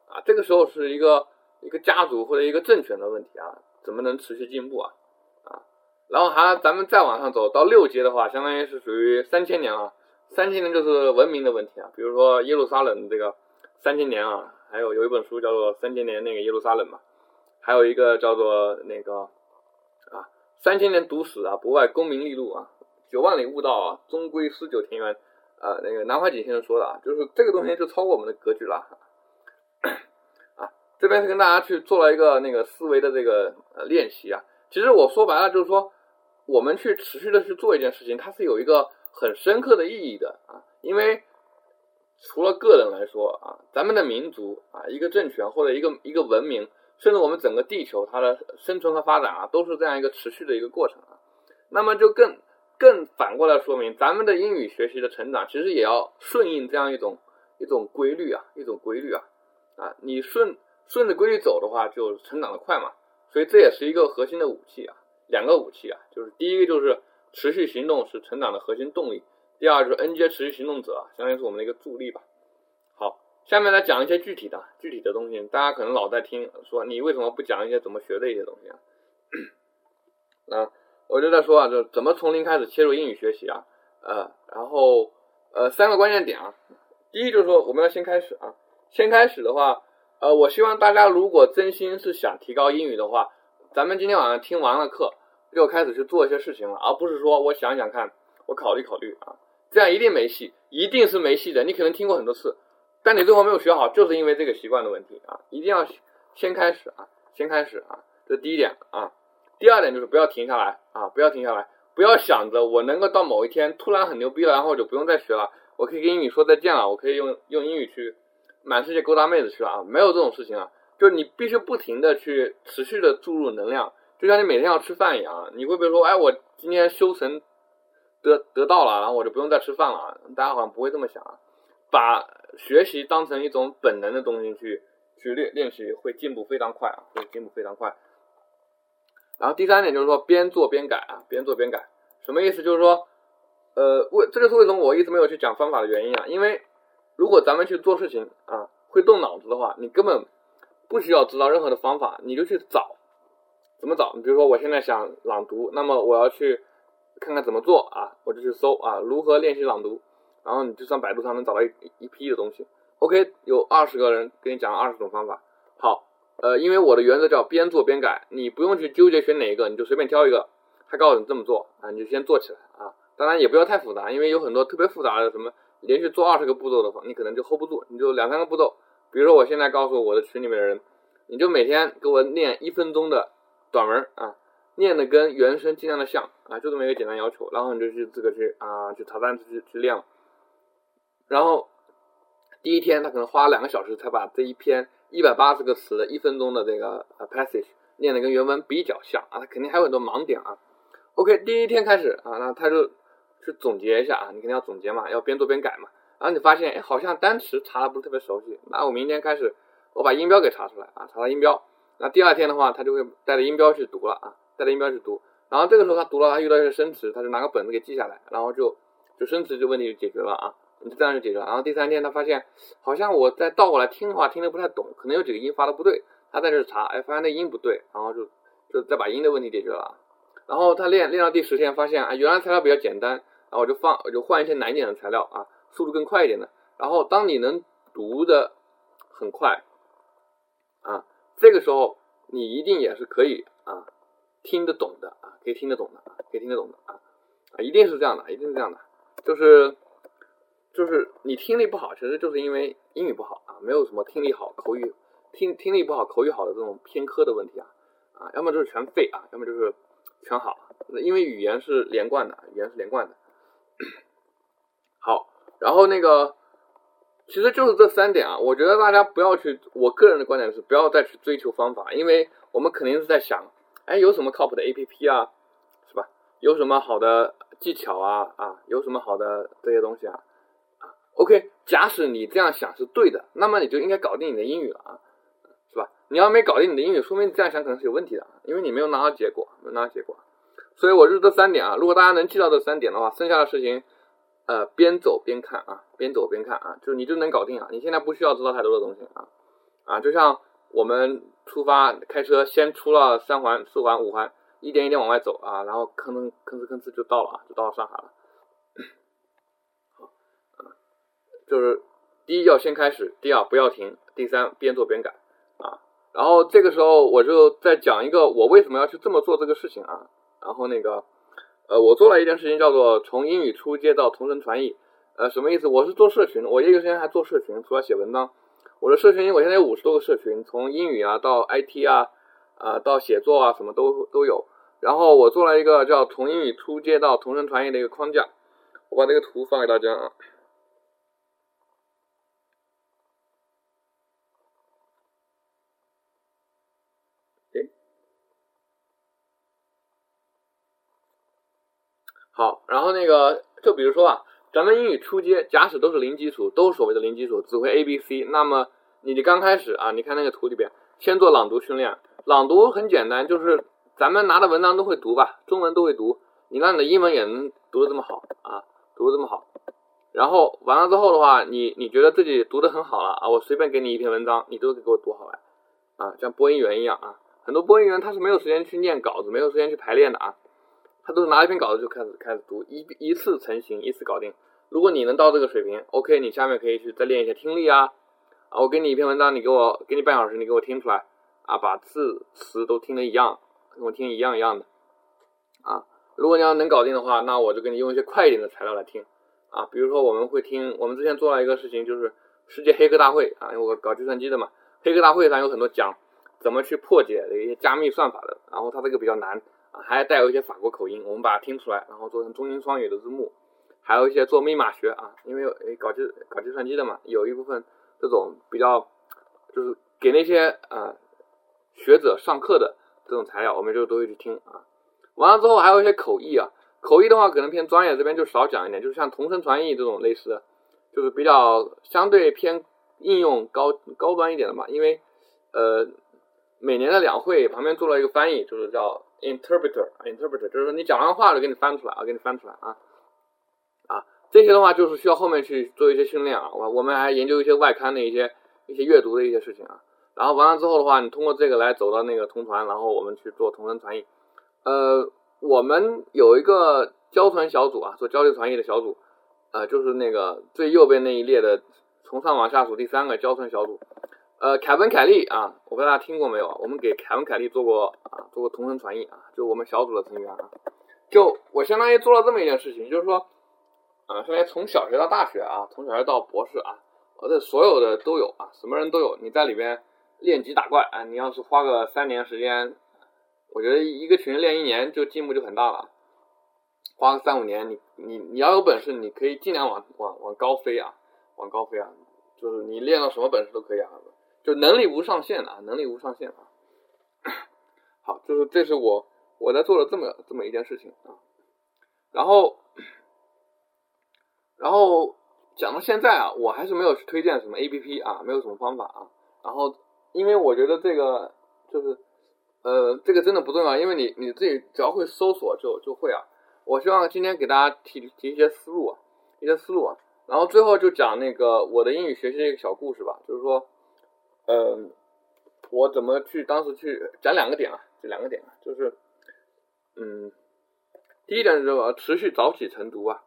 啊，这个时候是一个一个家族或者一个政权的问题啊，怎么能持续进步啊啊？然后还咱们再往上走到六阶的话，相当于是属于三千年啊。三千年就是文明的问题啊，比如说耶路撒冷这个三千年啊，还有有一本书叫做《三千年那个耶路撒冷》嘛，还有一个叫做那个啊三千年读史啊，不外功名利禄啊，九万里悟道啊，终归诗酒田园啊，那个南怀瑾先生说的啊，就是这个东西就超过我们的格局了。这边是跟大家去做了一个那个思维的这个呃练习啊，其实我说白了就是说，我们去持续的去做一件事情，它是有一个。很深刻的意义的啊，因为除了个人来说啊，咱们的民族啊，一个政权或者一个一个文明，甚至我们整个地球它的生存和发展啊，都是这样一个持续的一个过程啊。那么就更更反过来说明，咱们的英语学习的成长，其实也要顺应这样一种一种规律啊，一种规律啊啊，你顺顺着规律走的话，就成长的快嘛。所以这也是一个核心的武器啊，两个武器啊，就是第一个就是。持续行动是成长的核心动力。第二就是 N 阶持续行动者啊，相当于是我们的一个助力吧。好，下面来讲一些具体的、具体的东西。大家可能老在听说，你为什么不讲一些怎么学的一些东西啊？那我就在说啊，就怎么从零开始切入英语学习啊？呃，然后呃，三个关键点啊。第一就是说，我们要先开始啊。先开始的话，呃，我希望大家如果真心是想提高英语的话，咱们今天晚上听完了课。就开始去做一些事情了，而不是说我想想看，我考虑考虑啊，这样一定没戏，一定是没戏的。你可能听过很多次，但你最后没有学好，就是因为这个习惯的问题啊！一定要先开始啊，先开始啊，这第一点啊。第二点就是不要停下来啊，不要停下来，不要想着我能够到某一天突然很牛逼了，然后就不用再学了，我可以跟英语说再见了，我可以用用英语去满世界勾搭妹子去了啊！没有这种事情啊，就是你必须不停的去持续的注入能量。就像你每天要吃饭一样，你会不会说，哎，我今天修成得得到了，然后我就不用再吃饭了？大家好像不会这么想啊，把学习当成一种本能的东西去去练练习，会进步非常快啊，会进步非常快。然后第三点就是说，边做边改啊，边做边改，什么意思？就是说，呃，为这个是为什么我一直没有去讲方法的原因啊？因为如果咱们去做事情啊，会动脑子的话，你根本不需要知道任何的方法，你就去找。怎么找？你比如说，我现在想朗读，那么我要去看看怎么做啊，我就去搜啊，如何练习朗读，然后你就上百度上能找到一一批的东西。OK，有二十个人给你讲了二十种方法。好，呃，因为我的原则叫边做边改，你不用去纠结选哪一个，你就随便挑一个，他告诉你这么做啊，你就先做起来啊。当然也不要太复杂，因为有很多特别复杂的什么连续做二十个步骤的话，你可能就 hold 不住，你就两三个步骤。比如说我现在告诉我的群里面的人，你就每天给我念一分钟的短文啊，念的跟原声尽量的像啊，就这么一个简单要求，然后你就去自个去啊，去查单词去去练了。然后第一天他可能花了两个小时才把这一篇一百八十个词的一分钟的这个 passage 念的跟原文比较像啊，他肯定还有很多盲点啊。OK，第一天开始啊，那他就去总结一下啊，你肯定要总结嘛，要边做边改嘛。然后你发现，哎，好像单词查的不是特别熟悉，那我明天开始我把音标给查出来啊，查到音标。那第二天的话，他就会带着音标去读了啊，带着音标去读。然后这个时候他读了，他遇到一些生词，他就拿个本子给记下来，然后就就生词就问题就解决了啊，你这样就解决了。然后第三天他发现，好像我再倒过来听的话听得不太懂，可能有几个音发的不对，他在这查，哎，发现那音不对，然后就就再把音的问题解决了。然后他练练到第十天，发现啊，原来材料比较简单，然后我就放，我就换一些难一点的材料啊，速度更快一点的。然后当你能读的很快啊，这个时候你一定也是可以啊听得懂的啊，可以听得懂的，可以听得懂的啊啊，一定是这样的，一定是这样的，就是就是你听力不好，其实就是因为英语不好啊，没有什么听力好、口语听听力不好、口语好的这种偏科的问题啊啊，要么就是全废啊，要么就是。全好，因为语言是连贯的，语言是连贯的。好，然后那个，其实就是这三点啊。我觉得大家不要去，我个人的观点是不要再去追求方法，因为我们肯定是在想，哎，有什么靠谱的 A P P 啊，是吧？有什么好的技巧啊啊？有什么好的这些东西啊啊？OK，假使你这样想是对的，那么你就应该搞定你的英语了啊。是吧你要没搞定你的英语，说明你这样想可能是有问题的，因为你没有拿到结果，没有拿到结果。所以我是这三点啊，如果大家能记到这三点的话，剩下的事情，呃，边走边看啊，边走边看啊，就你就能搞定啊。你现在不需要知道太多的东西啊，啊，就像我们出发开车，先出了三环、四环、五环，一点一点往外走啊，然后吭哧吭哧吭哧就到了啊，就到了上海了。好，啊，就是第一要先开始，第二不要停，第三边做边改啊。然后这个时候我就在讲一个我为什么要去这么做这个事情啊。然后那个，呃，我做了一件事情叫做从英语初阶到同声传译。呃，什么意思？我是做社群，我业余时间还做社群，除了写文章，我的社群我现在有五十多个社群，从英语啊到 IT 啊，啊到写作啊什么都都有。然后我做了一个叫从英语初阶到同声传译的一个框架，我把这个图发给大家啊。好，然后那个，就比如说啊，咱们英语初阶，假使都是零基础，都是所谓的零基础，只会 A B C，那么你的刚开始啊，你看那个图里边，先做朗读训练，朗读很简单，就是咱们拿的文章都会读吧，中文都会读，你让你的英文也能读的这么好啊，读的这么好，然后完了之后的话，你你觉得自己读的很好了啊，我随便给你一篇文章，你都给我读好来啊，像播音员一样啊，很多播音员他是没有时间去念稿子，没有时间去排练的啊。他都是拿一篇稿子就开始开始读，一一次成型，一次搞定。如果你能到这个水平，OK，你下面可以去再练一下听力啊。啊，我给你一篇文章，你给我给你半小时，你给我听出来啊，把字词都听得一样，跟我听一样一样的啊。如果你要能搞定的话，那我就给你用一些快一点的材料来听啊。比如说我们会听，我们之前做了一个事情，就是世界黑客大会啊，因为我搞计算机的嘛，黑客大会上有很多讲怎么去破解的一些加密算法的，然后它这个比较难。还带有一些法国口音，我们把它听出来，然后做成中英双语的字幕。还有一些做密码学啊，因为诶搞计搞计算机的嘛，有一部分这种比较就是给那些啊学者上课的这种材料，我们就都会去听啊。完了之后还有一些口译啊，口译的话可能偏专业，这边就少讲一点，就是像同声传译这种类似的，就是比较相对偏应用高高端一点的嘛。因为呃每年的两会旁边做了一个翻译，就是叫。Interpreter，interpreter 就是说你讲完话了，给你翻出来啊，给你翻出来啊，啊，这些的话就是需要后面去做一些训练啊。我我们还研究一些外刊的一些一些阅读的一些事情啊。然后完了之后的话，你通过这个来走到那个同传，然后我们去做同声传译。呃，我们有一个交传小组啊，做交流传译的小组，呃，就是那个最右边那一列的，从上往下数第三个交传小组。呃，凯文·凯利啊，我不知道大家听过没有？我们给凯文·凯利做过啊，做过同声传译啊，就我们小组的成员啊。就我相当于做了这么一件事情，就是说，啊，现在从小学到大学啊，从小学到博士啊，我这所有的都有啊，什么人都有。你在里边练级打怪啊，你要是花个三年时间，我觉得一个群练一年就进步就很大了。花个三五年，你你你要有本事，你可以尽量往往往高飞啊，往高飞啊，就是你练到什么本事都可以啊，就能力无上限的啊，能力无上限啊。好，就是这是我我在做的这么这么一件事情啊，然后然后讲到现在啊，我还是没有去推荐什么 A P P 啊，没有什么方法啊，然后因为我觉得这个就是呃这个真的不重要，因为你你自己只要会搜索就就会啊。我希望今天给大家提提一些思路啊，一些思路啊，然后最后就讲那个我的英语学习的一个小故事吧，就是说，嗯，我怎么去当时去讲两个点啊，这两个点啊，就是，嗯，第一点是这个持续早起晨读啊，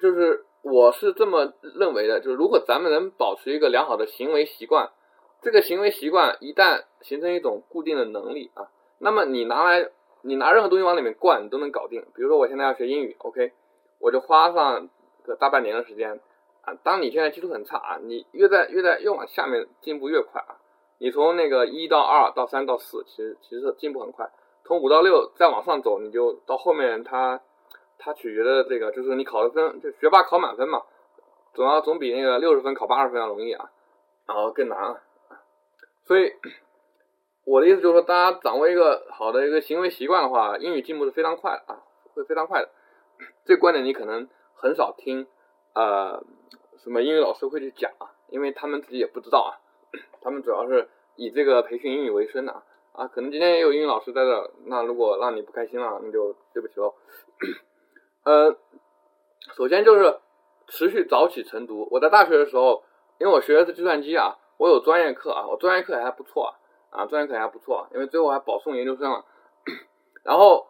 就是我是这么认为的，就是如果咱们能保持一个良好的行为习惯，这个行为习惯一旦形成一种固定的能力啊，那么你拿来。你拿任何东西往里面灌，你都能搞定。比如说，我现在要学英语，OK，我就花上个大半年的时间啊。当你现在基础很差啊，你越在越在越往下面进步越快啊。你从那个一到二到三到四，其实其实进步很快。从五到六再往上走，你就到后面，它它取决的这个就是你考的分，就学霸考满分嘛，总要总比那个六十分考八十分要容易啊，然后更难啊。所以。我的意思就是说，大家掌握一个好的一个行为习惯的话，英语进步是非常快的啊，会非常快的。这观点你可能很少听，呃，什么英语老师会去讲啊，因为他们自己也不知道啊，他们主要是以这个培训英语为生的啊。啊，可能今天也有英语老师在这，那如果让你不开心了，那就对不起喽。呃，首先就是持续早起晨读。我在大学的时候，因为我学的是计算机啊，我有专业课啊，我专业课还不错啊。啊，专业课还不错，因为最后还保送研究生了。然后，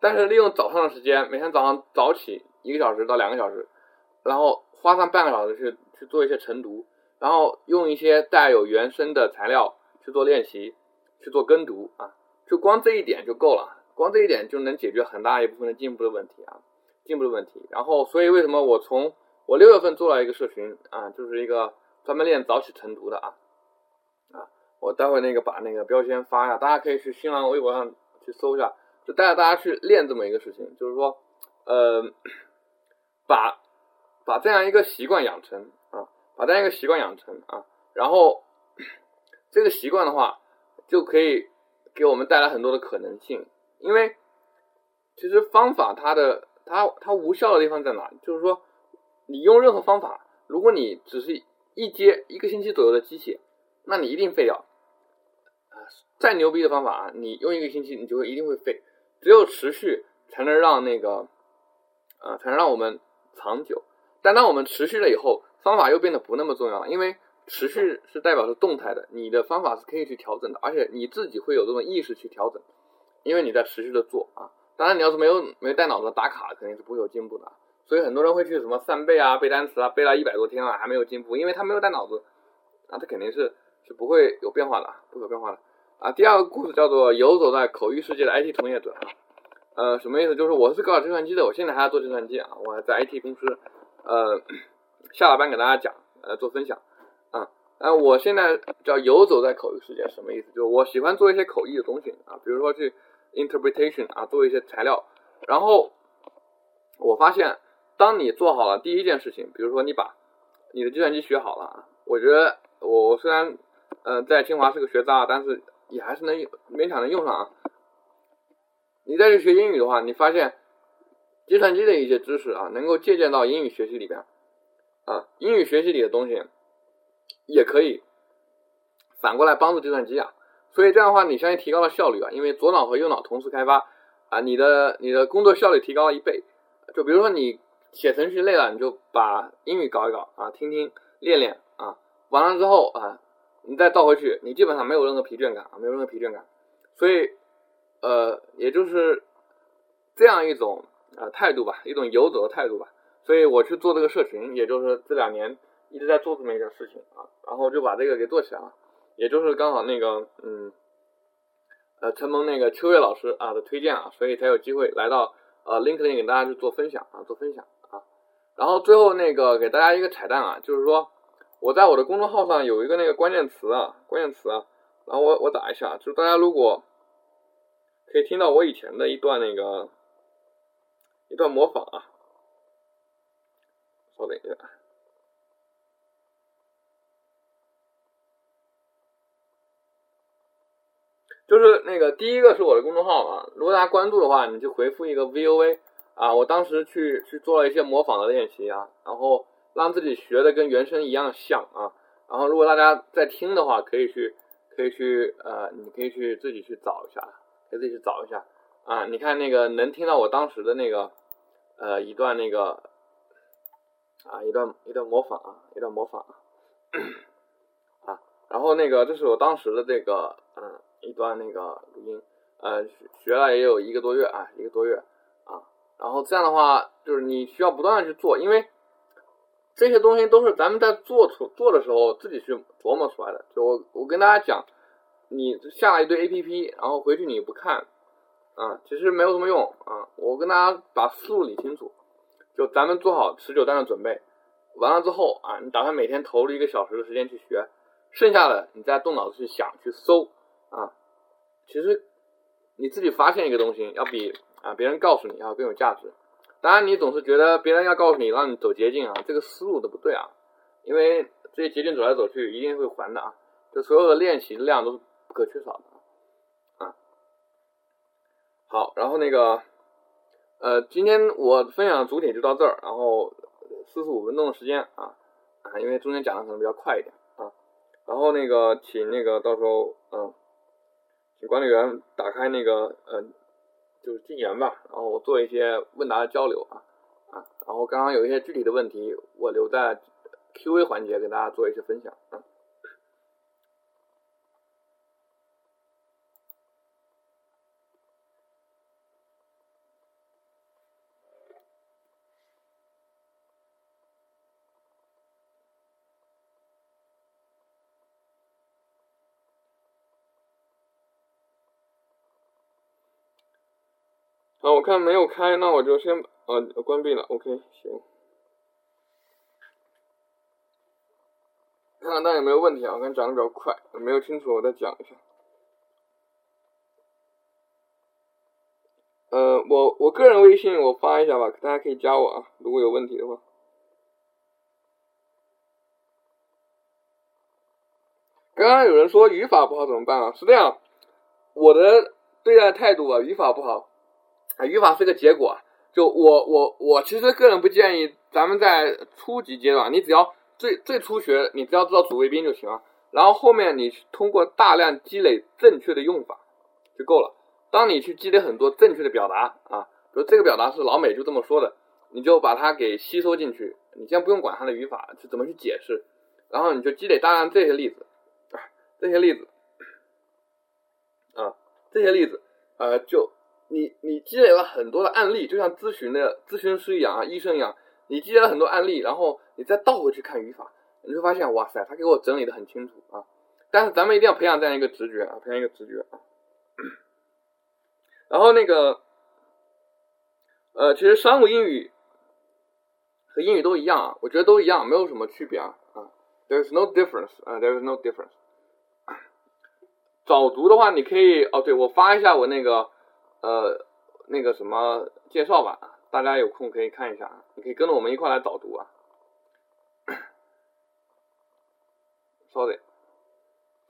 但是利用早上的时间，每天早上早起一个小时到两个小时，然后花上半个小时去去做一些晨读，然后用一些带有原声的材料去做练习，去做跟读啊，就光这一点就够了，光这一点就能解决很大一部分的进步的问题啊，进步的问题。然后，所以为什么我从我六月份做了一个社群啊，就是一个专门练早起晨读的啊啊。我待会那个把那个标签发一下，大家可以去新浪微博上去搜一下，就带着大家去练这么一个事情，就是说，呃，把把这样一个习惯养成啊，把这样一个习惯养成啊，然后这个习惯的话，就可以给我们带来很多的可能性，因为其实方法它的它它无效的地方在哪？就是说，你用任何方法，如果你只是一接一个星期左右的机器，那你一定废掉啊。再牛逼的方法啊，你用一个星期，你就会一定会废。只有持续才能让那个，啊，才能让我们长久。但当我们持续了以后，方法又变得不那么重要了，因为持续是代表是动态的，你的方法是可以去调整的，而且你自己会有这种意识去调整，因为你在持续的做啊。当然，你要是没有没有带脑子打卡，肯定是不会有进步的。所以很多人会去什么扇贝啊、背单词啊，背了一百多天了还没有进步，因为他没有带脑子，啊，他肯定是是不会有变化的，不会有变化的。啊，第二个故事叫做游走在口语世界的 IT 从业者啊，呃，什么意思？就是我是搞计算机的，我现在还要做计算机啊，我还在 IT 公司，呃，下了班给大家讲，呃，做分享啊，呃，我现在叫游走在口语世界，什么意思？就是我喜欢做一些口译的东西啊，比如说去 interpretation 啊，做一些材料，然后我发现，当你做好了第一件事情，比如说你把你的计算机学好了，我觉得我虽然呃在清华是个学渣，但是也还是能勉强能用上啊。你再去学英语的话，你发现计算机的一些知识啊，能够借鉴到英语学习里边啊，英语学习里的东西也可以反过来帮助计算机啊。所以这样的话，你相当于提高了效率啊，因为左脑和右脑同时开发啊，你的你的工作效率提高了一倍。就比如说你写程序累了，你就把英语搞一搞啊，听听练练啊，完了之后啊。你再倒回去，你基本上没有任何疲倦感啊，没有任何疲倦感，所以，呃，也就是这样一种呃态度吧，一种游走的态度吧。所以我去做这个社群，也就是这两年一直在做这么一件事情啊，然后就把这个给做起来了。也就是刚好那个嗯，呃，承蒙那个秋月老师啊的推荐啊，所以才有机会来到呃 LinkedIn 给大家去做分享啊，做分享啊。然后最后那个给大家一个彩蛋啊，就是说我在我的公众号上有一个那个关键词啊，关键词啊，然后我我打一下，就是大家如果可以听到我以前的一段那个一段模仿啊，稍等一下。就是那个第一个是我的公众号啊，如果大家关注的话，你就回复一个 VOA 啊。我当时去去做了一些模仿的练习啊，然后让自己学的跟原声一样像啊。然后如果大家在听的话，可以去可以去呃，你可以去自己去找一下，可以自己去找一下啊。你看那个能听到我当时的那个呃一段那个啊一段一段模仿啊一段模仿啊，然后那个这是我当时的这个嗯。一段那个录音，呃，学了也有一个多月啊，一个多月啊，然后这样的话，就是你需要不断的去做，因为这些东西都是咱们在做出做的时候自己去琢磨出来的。就我我跟大家讲，你下了一堆 A P P，然后回去你不看啊，其实没有什么用啊。我跟大家把思路理清楚，就咱们做好持久战的准备，完了之后啊，你打算每天投入一个小时的时间去学，剩下的你再动脑子去想去搜。啊，其实你自己发现一个东西，要比啊别人告诉你要更有价值。当然，你总是觉得别人要告诉你让你走捷径啊，这个思路都不对啊。因为这些捷径走来走去一定会还的啊。这所有的练习量都是不可缺少的。好，然后那个呃，今天我分享的主体就到这儿，然后四十五分钟的时间啊啊，因为中间讲的可能比较快一点啊。然后那个，请那个到时候嗯。请管理员打开那个呃，就是禁言吧，然后我做一些问答的交流啊啊，然后刚刚有一些具体的问题，我留在 Q&A 环节给大家做一些分享啊。我看没有开，那我就先呃关闭了。OK，行。看看大家有没有问题啊？我看讲的比较快，没有清楚，我再讲一下。呃，我我个人微信我发一下吧，大家可以加我啊，如果有问题的话。刚刚有人说语法不好怎么办啊？是这样，我的对待态度啊，语法不好。语法是个结果。就我我我其实个人不建议咱们在初级阶段，你只要最最初学，你只要知道主谓宾就行了。然后后面你通过大量积累正确的用法就够了。当你去积累很多正确的表达啊，比如这个表达是老美就这么说的，你就把它给吸收进去。你先不用管它的语法是怎么去解释，然后你就积累大量这些例子，这些例子 啊，这些例子呃就。你你积累了很多的案例，就像咨询的咨询师一样啊，医生一样，你积累了很多案例，然后你再倒回去看语法，你会发现，哇塞，他给我整理的很清楚啊。但是咱们一定要培养这样一个直觉啊，培养一个直觉啊。然后那个，呃，其实商务英语和英语都一样啊，我觉得都一样，没有什么区别啊啊。There's no difference 啊，There's no difference。早读的话，你可以哦，对我发一下我那个。呃，那个什么介绍吧，大家有空可以看一下，你可以跟着我们一块来导读啊。稍等，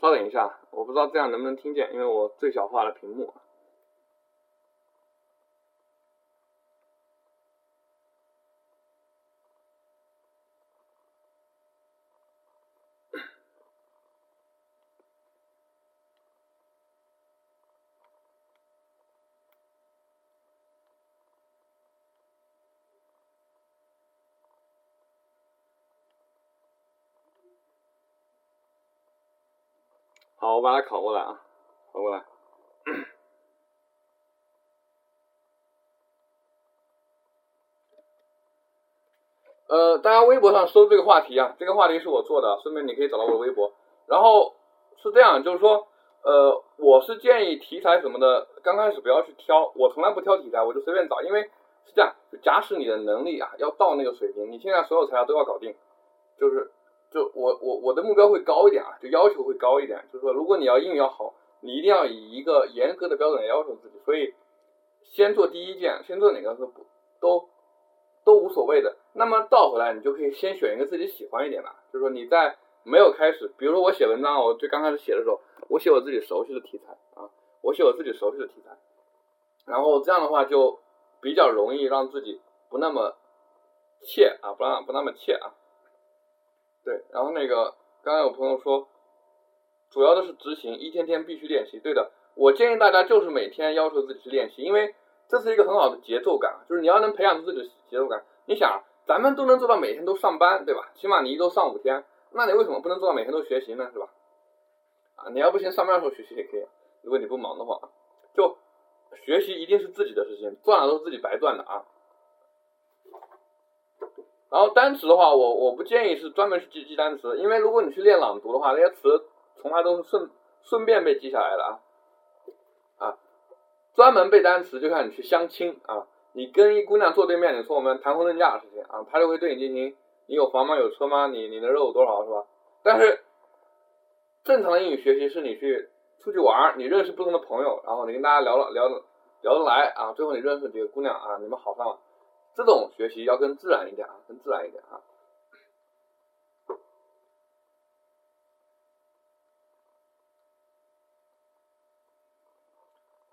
稍等一下，我不知道这样能不能听见，因为我最小化了屏幕。好，我把它拷过来啊，拷过来。呃，大家微博上搜这个话题啊，这个话题是我做的，顺便你可以找到我的微博。然后是这样，就是说，呃，我是建议题材什么的，刚开始不要去挑，我从来不挑题材，我就随便找，因为是这样，假使你的能力啊要到那个水平，你现在所有材料都要搞定，就是就我我我的目标会高一点啊，就要求会高一点，就是说如果你要英语要好，你一定要以一个严格的标准要求自己，所以先做第一件，先做哪个都都都无所谓的。那么倒回来，你就可以先选一个自己喜欢一点的，就是说你在没有开始，比如说我写文章，我最刚开始写的时候，我写我自己熟悉的题材啊，我写我自己熟悉的题材，然后这样的话就比较容易让自己不那么怯啊，不让不那么怯啊。对，然后那个刚刚有朋友说，主要的是执行，一天天必须练习。对的，我建议大家就是每天要求自己去练习，因为这是一个很好的节奏感，就是你要能培养出自己的节奏感。你想，咱们都能做到每天都上班，对吧？起码你一周上五天。那你为什么不能做到每天都学习呢？是吧？啊，你要不行，上班的时候学习也可以。如果你不忙的话，就学习一定是自己的事情，赚了都是自己白赚的啊。然后单词的话，我我不建议是专门去记记单词，因为如果你去练朗读的话，那些词从来都是顺顺便被记下来的啊。啊，专门背单词就像你去相亲啊，你跟一姑娘坐对面，你说我们谈婚论嫁的事情啊，她就会对你进行。你有房吗？有车吗？你你的肉有多少是吧？但是正常的英语学习是你去出去玩，你认识不同的朋友，然后你跟大家聊了聊聊得来啊，最后你认识几个姑娘啊，你们好上了。这种学习要更自然一点啊，更自然一点啊。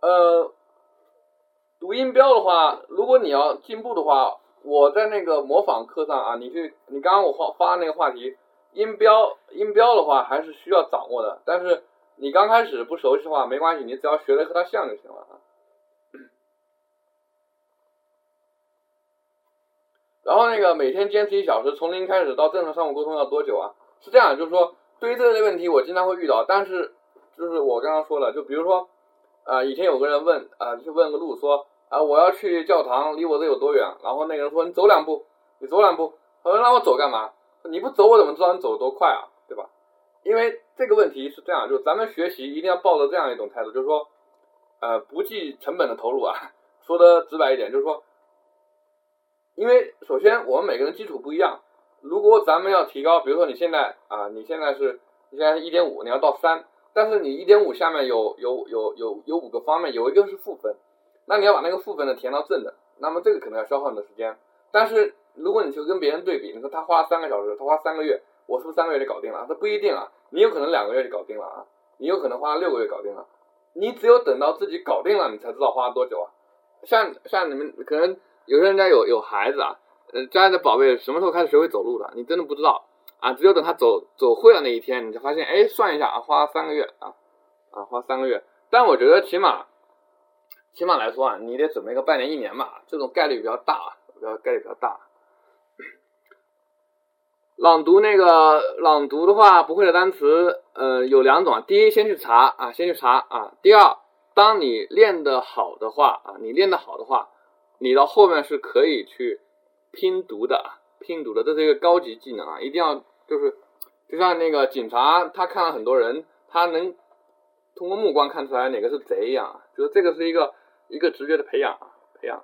呃，读音标的话，如果你要进步的话。我在那个模仿课上啊，你去，你刚刚我发发那个话题，音标音标的话还是需要掌握的，但是你刚开始不熟悉的话没关系，你只要学的和它像就行了啊。然后那个每天坚持一小时，从零开始到正常商务沟通要多久啊？是这样，就是说对于这类问题我经常会遇到，但是就是我刚刚说了，就比如说啊，以前有个人问啊，去问个路说。啊，我要去教堂，离我这有多远？然后那个人说：“你走两步，你走两步。”他说：“让我走干嘛？你不走，我怎么知道你走多快啊？对吧？”因为这个问题是这样，就是咱们学习一定要抱着这样一种态度，就是说，呃，不计成本的投入啊。说的直白一点，就是说，因为首先我们每个人基础不一样，如果咱们要提高，比如说你现在啊，你现在是你现在是一点五，你要到三，但是你一点五下面有有有有有五个方面，有一个是负分。那你要把那个负分的填到正的，那么这个可能要消耗你的时间。但是如果你去跟别人对比，你说他花三个小时，他花三个月，我是不是三个月就搞定了？这不一定啊，你有可能两个月就搞定了啊，你有可能花六个月搞定了。你只有等到自己搞定了，你才知道花了多久啊。像像你们可能有些人家有有孩子啊，呃，家里的宝贝什么时候开始学会走路的？你真的不知道啊，只有等他走走会了那一天，你才发现，哎，算一下啊，花三个月啊，啊，花三个月。但我觉得起码。起码来说啊，你得准备个半年一年吧，这种概率比较大，比较概率比较大。朗读那个朗读的话，不会的单词，呃，有两种啊，第一先去查啊，先去查啊。第二，当你练得好的话啊，你练得好的话，你到后面是可以去拼读的，拼读的，这是一个高级技能啊，一定要就是，就像那个警察，他看了很多人，他能通过目光看出来哪个是贼一样，就是这个是一个。一个直觉的培养，培养。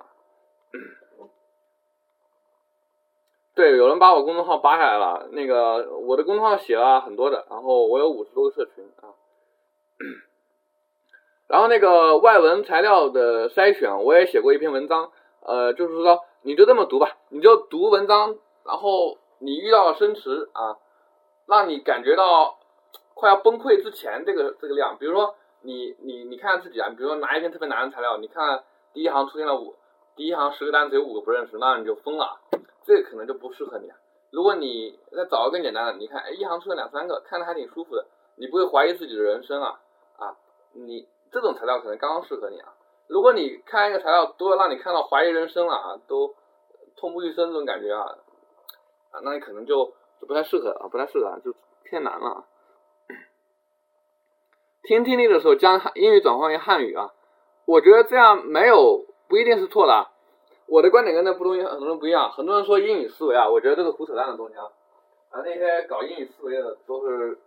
对，有人把我公众号扒下来了。那个，我的公众号写了很多的，然后我有五十多个社群啊。然后那个外文材料的筛选，我也写过一篇文章。呃，就是说，你就这么读吧，你就读文章，然后你遇到生词啊，让你感觉到快要崩溃之前，这个这个量，比如说。你你你看自己啊，比如说拿一篇特别难的材料，你看第一行出现了五，第一行十个单词有五个不认识，那你就疯了，这个可能就不适合你。如果你再找个更简单的，你看，哎，一行出现两三个，看着还挺舒服的，你不会怀疑自己的人生啊啊，你这种材料可能刚刚适合你啊。如果你看一个材料都要让你看到怀疑人生了啊，都痛不欲生这种感觉啊啊，那你可能就就不太适合啊，不太适合，就偏难了。听听力的时候将英语转换为汉语啊，我觉得这样没有不一定是错的。我的观点跟那不同很多人不一样，很多人说英语思维啊，我觉得这是胡扯淡的东西啊。啊，那些搞英语思维的都是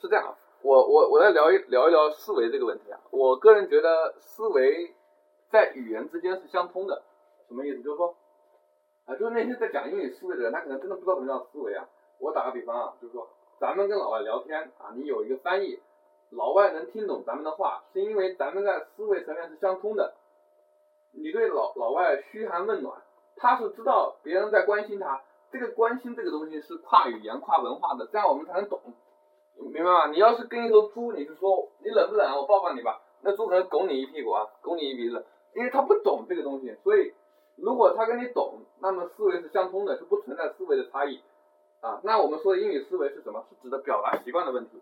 是这样。我我我来聊一聊一聊思维这个问题啊。我个人觉得思维在语言之间是相通的，什么意思？就是说，啊，就是那些在讲英语思维的人，他可能真的不知道什么叫思维啊。我打个比方啊，就是说，咱们跟老外聊天啊，你有一个翻译，老外能听懂咱们的话，是因为咱们在思维层面是相通的。你对老老外嘘寒问暖，他是知道别人在关心他，这个关心这个东西是跨语言、跨文化的，这样我们才能懂，明白吗？你要是跟一头猪，你是说你冷不冷？我抱抱你吧，那猪可能拱你一屁股啊，拱你一鼻子，因为他不懂这个东西，所以如果他跟你懂，那么思维是相通的，就不存在思维的差异啊。那我们说的英语思维是什么？是指的表达习惯的问题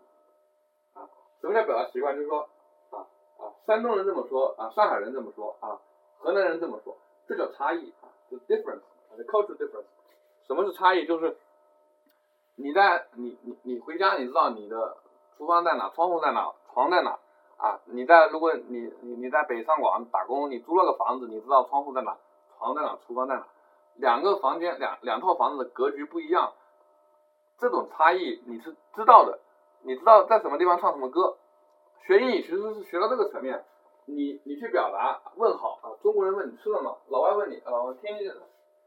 啊。什么叫表达习惯？就是说啊啊，山东人这么说啊，上海人这么说啊。河南人这么说，这叫差异啊，是 difference，cultural difference。什么是差异？就是你在你你你回家，你知道你的厨房在哪，窗户在哪，床在哪啊？你在如果你你你在北上广打工，你租了个房子，你知道窗户在哪，床在哪，厨房在哪？两个房间两两套房子的格局不一样，这种差异你是知道的，你知道在什么地方唱什么歌。学英语其实是学到这个层面。你你去表达问好啊，中国人问你吃了吗？老外问你啊，天气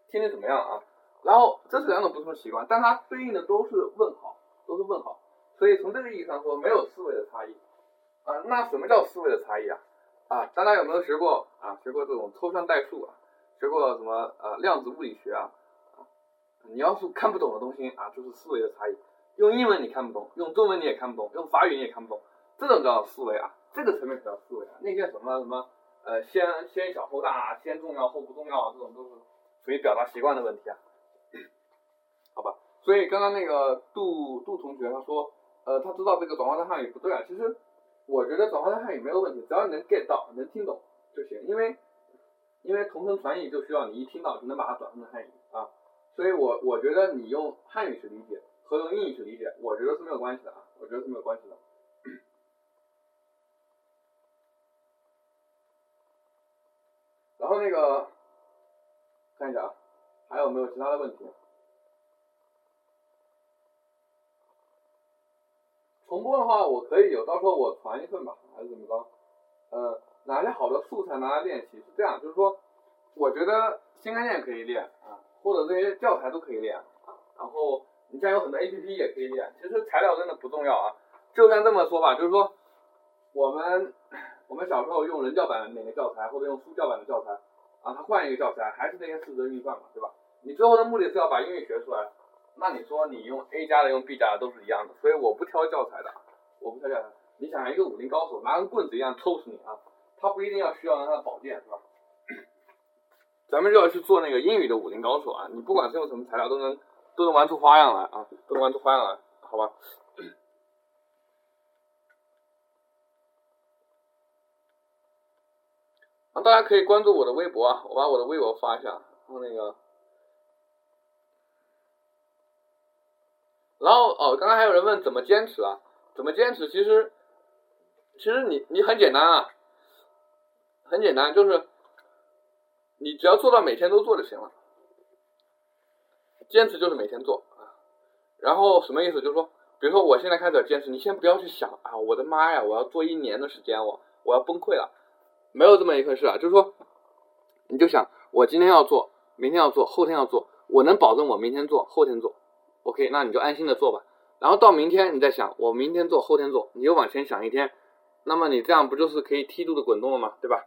天气怎么样啊？然后这是两种不同的习惯，但它对应的都是问号，都是问号。所以从这个意义上说，没有思维的差异啊。那什么叫思维的差异啊？啊，大家有没有学过啊？学过这种抽象代数啊？学过什么呃量子物理学啊？你要是看不懂的东西啊，就是思维的差异。用英文你看不懂，用中文你也看不懂，用法语你也看不懂，这种叫思维啊。这个层面叫思维啊，那些什么什么呃先先小后大，先重要后不重要啊，这种都是属于表达习惯的问题啊，好吧？所以刚刚那个杜杜同学他说，呃，他知道这个转换成汉语不对啊。其实我觉得转换成汉语没有问题，只要你能 get 到，能听懂就行。因为因为同声传译就需要你一听到就能把它转换成汉语啊。所以我我觉得你用汉语去理解和用英语去理解，我觉得是没有关系的啊，我觉得是没有关系的。然后那个看一下啊，还有没有其他的问题？重播的话我可以有，到时候我传一份吧，还是怎么着？呃，哪些好的素材拿来练习？是这样，就是说，我觉得新概念可以练啊，或者这些教材都可以练。然后你像有很多 A P P 也可以练，其实材料真的不重要啊。就像这么说吧，就是说，我们。我们小时候用人教版的哪个教材，或者用书教版的教材，啊，他换一个教材，还是那些四则运算嘛，对吧？你最后的目的是要把英语学出来，那你说你用 A 加的，用 B 加的都是一样的，所以我不挑教材的，我不挑教材。你想一个武林高手拿根棍子一样抽死你啊，他不一定要需要他的宝剑，是吧？咱们就要去做那个英语的武林高手啊，你不管是用什么材料，都能都能玩出花样来啊，都能玩出花样来，好吧？大家可以关注我的微博啊，我把我的微博发一下，然后那个，然后哦，刚刚还有人问怎么坚持啊？怎么坚持？其实，其实你你很简单啊，很简单，就是你只要做到每天都做就行了。坚持就是每天做啊，然后什么意思？就是说，比如说我现在开始坚持，你先不要去想啊，我的妈呀，我要做一年的时间，我我要崩溃了。没有这么一回事啊，就是说，你就想我今天要做，明天要做，后天要做，我能保证我明天做，后天做，OK，那你就安心的做吧。然后到明天你再想，我明天做，后天做，你就往前想一天，那么你这样不就是可以梯度的滚动了吗？对吧？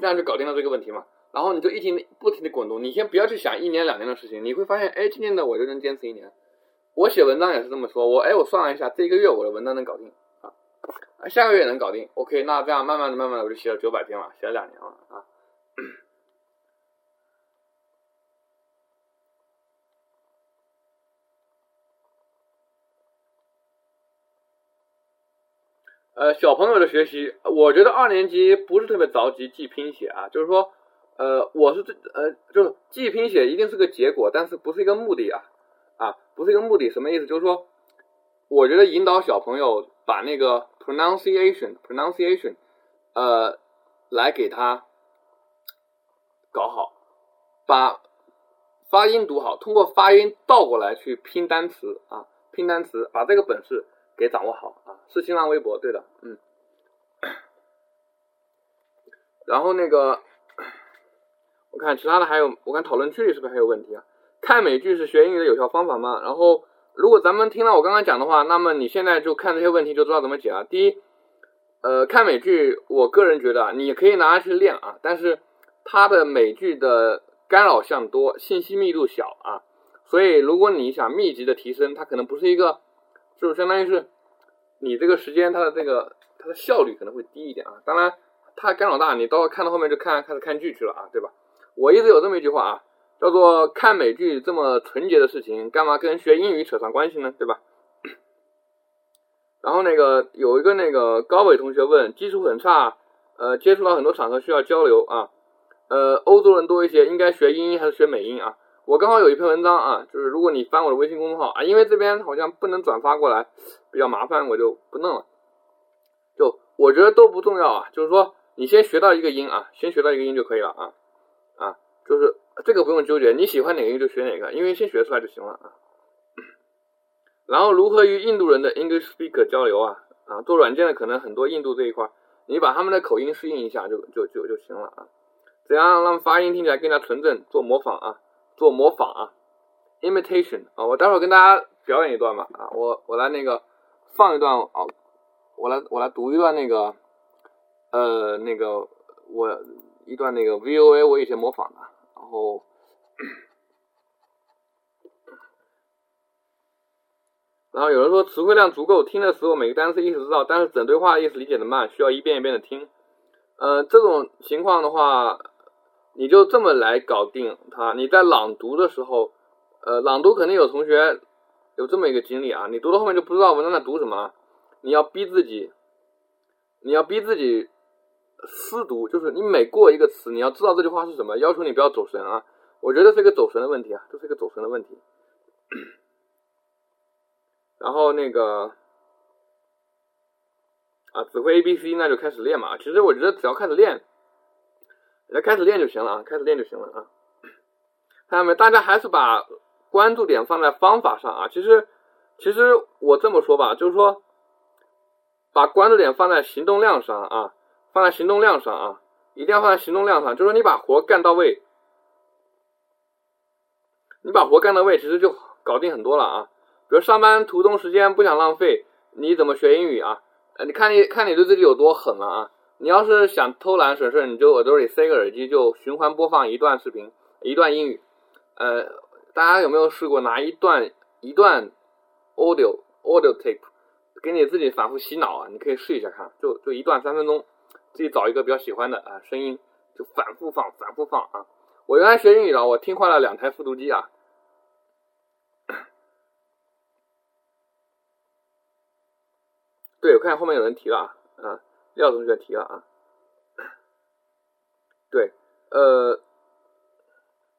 这样就搞定了这个问题嘛。然后你就一停不停的滚动，你先不要去想一年两年的事情，你会发现，哎，今天的我就能坚持一年。我写文章也是这么说，我哎，我算了一下，这一个月我的文章能搞定啊。下个月能搞定，OK，那这样慢慢的、慢慢的，我就写了九百篇了，写了两年了啊。呃，小朋友的学习，我觉得二年级不是特别着急记拼写啊，就是说，呃，我是这呃，就是记拼写一定是个结果，但是不是一个目的啊，啊，不是一个目的，什么意思？就是说，我觉得引导小朋友把那个。pronunciation pronunciation，呃，来给他搞好，把发音读好，通过发音倒过来去拼单词啊，拼单词，把这个本事给掌握好啊，是新浪微博对的，嗯，然后那个 我看其他的还有，我看讨论区里是不是还有问题啊？看美剧是学英语的有效方法吗？然后，如果咱们听了我刚刚讲的话，那么你现在就看这些问题就知道怎么解了。第一，呃，看美剧，我个人觉得你可以拿它去练啊，但是它的美剧的干扰项多，信息密度小啊，所以如果你想密集的提升，它可能不是一个，就相当于是你这个时间它的这个它的效率可能会低一点啊。当然，它干扰大，你到看到后面就看开始看剧去了啊，对吧？我一直有这么一句话啊，叫做看美剧这么纯洁的事情，干嘛跟学英语扯上关系呢？对吧？然后那个有一个那个高伟同学问，基础很差，呃，接触到很多场合需要交流啊，呃，欧洲人多一些，应该学英音还是学美音啊？我刚好有一篇文章啊，就是如果你翻我的微信公众号啊，因为这边好像不能转发过来，比较麻烦，我就不弄了。就我觉得都不重要啊，就是说你先学到一个音啊，先学到一个音就可以了啊。啊，就是这个不用纠结，你喜欢哪个音就学哪个，因为先学出来就行了啊。然后如何与印度人的 English speaker 交流啊？啊，做软件的可能很多印度这一块，你把他们的口音适应一下就就就就行了啊。怎样让发音听起来更加纯正？做模仿啊，做模仿啊，imitation 啊。我待会儿跟大家表演一段吧啊，我我来那个放一段啊，我来我来读一段那个呃那个我。一段那个 VOA 我以前模仿的，然后，然后有人说词汇量足够，听的时候每个单词意思知道，但是整对话意思理解的慢，需要一遍一遍的听。呃，这种情况的话，你就这么来搞定它。你在朗读的时候，呃，朗读肯定有同学有这么一个经历啊，你读到后面就不知道文章在读什么，你要逼自己，你要逼自己。思读就是你每过一个词，你要知道这句话是什么，要求你不要走神啊！我觉得是一个走神的问题啊，这是一个走神的问题。然后那个啊，指挥 A B C，那就开始练嘛。其实我觉得只要开始练，来开始练就行了啊，开始练就行了啊。看到没？大家还是把关注点放在方法上啊。其实，其实我这么说吧，就是说，把关注点放在行动量上啊。放在行动量上啊，一定要放在行动量上。就是说，你把活干到位，你把活干到位，其实就搞定很多了啊。比如上班途中时间不想浪费，你怎么学英语啊？呃，你看你看你对自己有多狠了啊！你要是想偷懒省事，你就耳朵里塞个耳机，就循环播放一段视频，一段英语。呃，大家有没有试过拿一段一段 audio audio tape 给你自己反复洗脑啊？你可以试一下看，就就一段三分钟。自己找一个比较喜欢的啊声音，就反复放，反复放啊！我原来学英语的，我听坏了两台复读机啊。对，我看后面有人提了啊，廖同学提了啊。对，呃，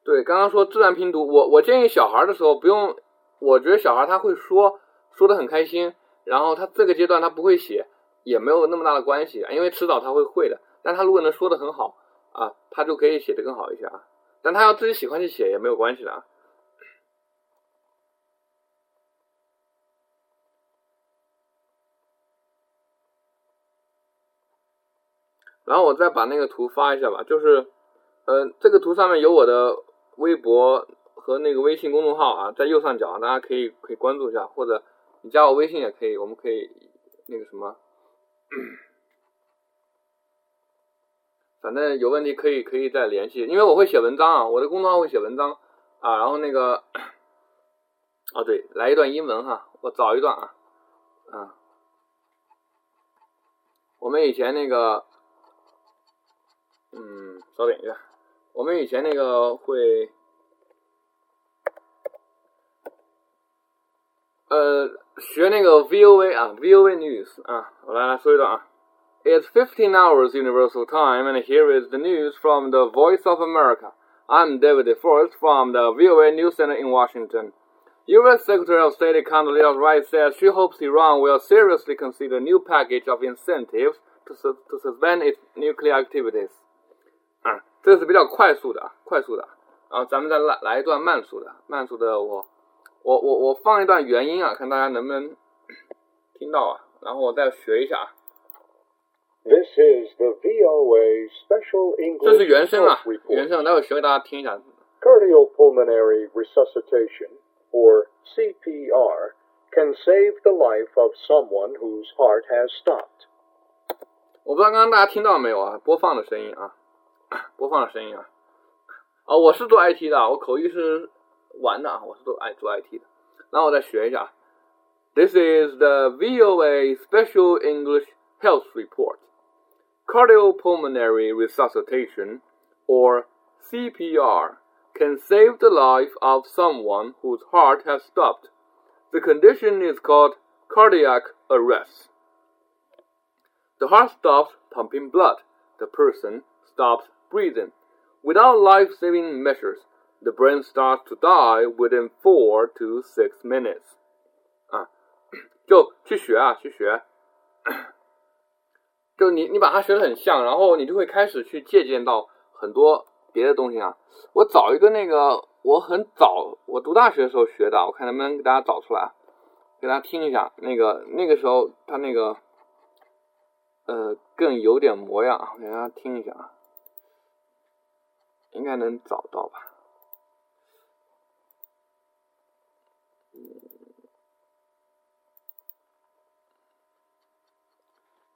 对，刚刚说自然拼读，我我建议小孩的时候不用，我觉得小孩他会说，说的很开心，然后他这个阶段他不会写。也没有那么大的关系，因为迟早他会会的。但他如果能说的很好啊，他就可以写的更好一些啊。但他要自己喜欢去写也没有关系的啊。然后我再把那个图发一下吧，就是，呃，这个图上面有我的微博和那个微信公众号啊，在右上角，大家可以可以关注一下，或者你加我微信也可以，我们可以那个什么。反正有问题可以可以再联系，因为我会写文章啊，我的公众号会写文章啊，然后那个，哦对，来一段英文哈，我找一段啊，啊，我们以前那个，嗯，稍等一下，我们以前那个会，呃。学那个 VOA 啊，VOA News 啊，我来来说一段啊。It's 15 hours Universal Time, and here is the news from the Voice of America. I'm David Forrest from the VOA News Center in Washington. U.S. Secretary of State Condoleezza Rice says she hopes Iran will seriously consider a new package of incentives to, su to suspend its nuclear activities. 啊，这是比较快速的啊，快速的。然后咱们再来来一段慢速的，慢速的我。我我我放一段原音啊，看大家能不能听到啊，然后我再学一下啊。This is the VOA Special 这是 English 原声啊原.声，待会儿学给大家听一下。Cardiopulmonary resuscitation, or CPR, can save the life of someone whose heart has stopped. 我不知道刚刚大家听到没有啊？播放的声音啊，播放的声音啊。啊，我是做 IT 的，我口译是玩的啊，我是做爱做 IT 的。然后我再学一下。This is the VOA Special English Health Report. Cardiopulmonary resuscitation, or CPR, can save the life of someone whose heart has stopped. The condition is called cardiac arrest. The heart stops pumping blood. The person stops breathing. Without life saving measures, the brain starts to die within four to six minutes. 啊，就去学啊，去学。就你你把它学的很像，然后你就会开始去借鉴到很多别的东西啊。我找一个那个我很早我读大学的时候学的，我看能不能给大家找出来，给大家听一下。那个那个时候他那个呃更有点模样，给大家听一下啊，应该能找到吧。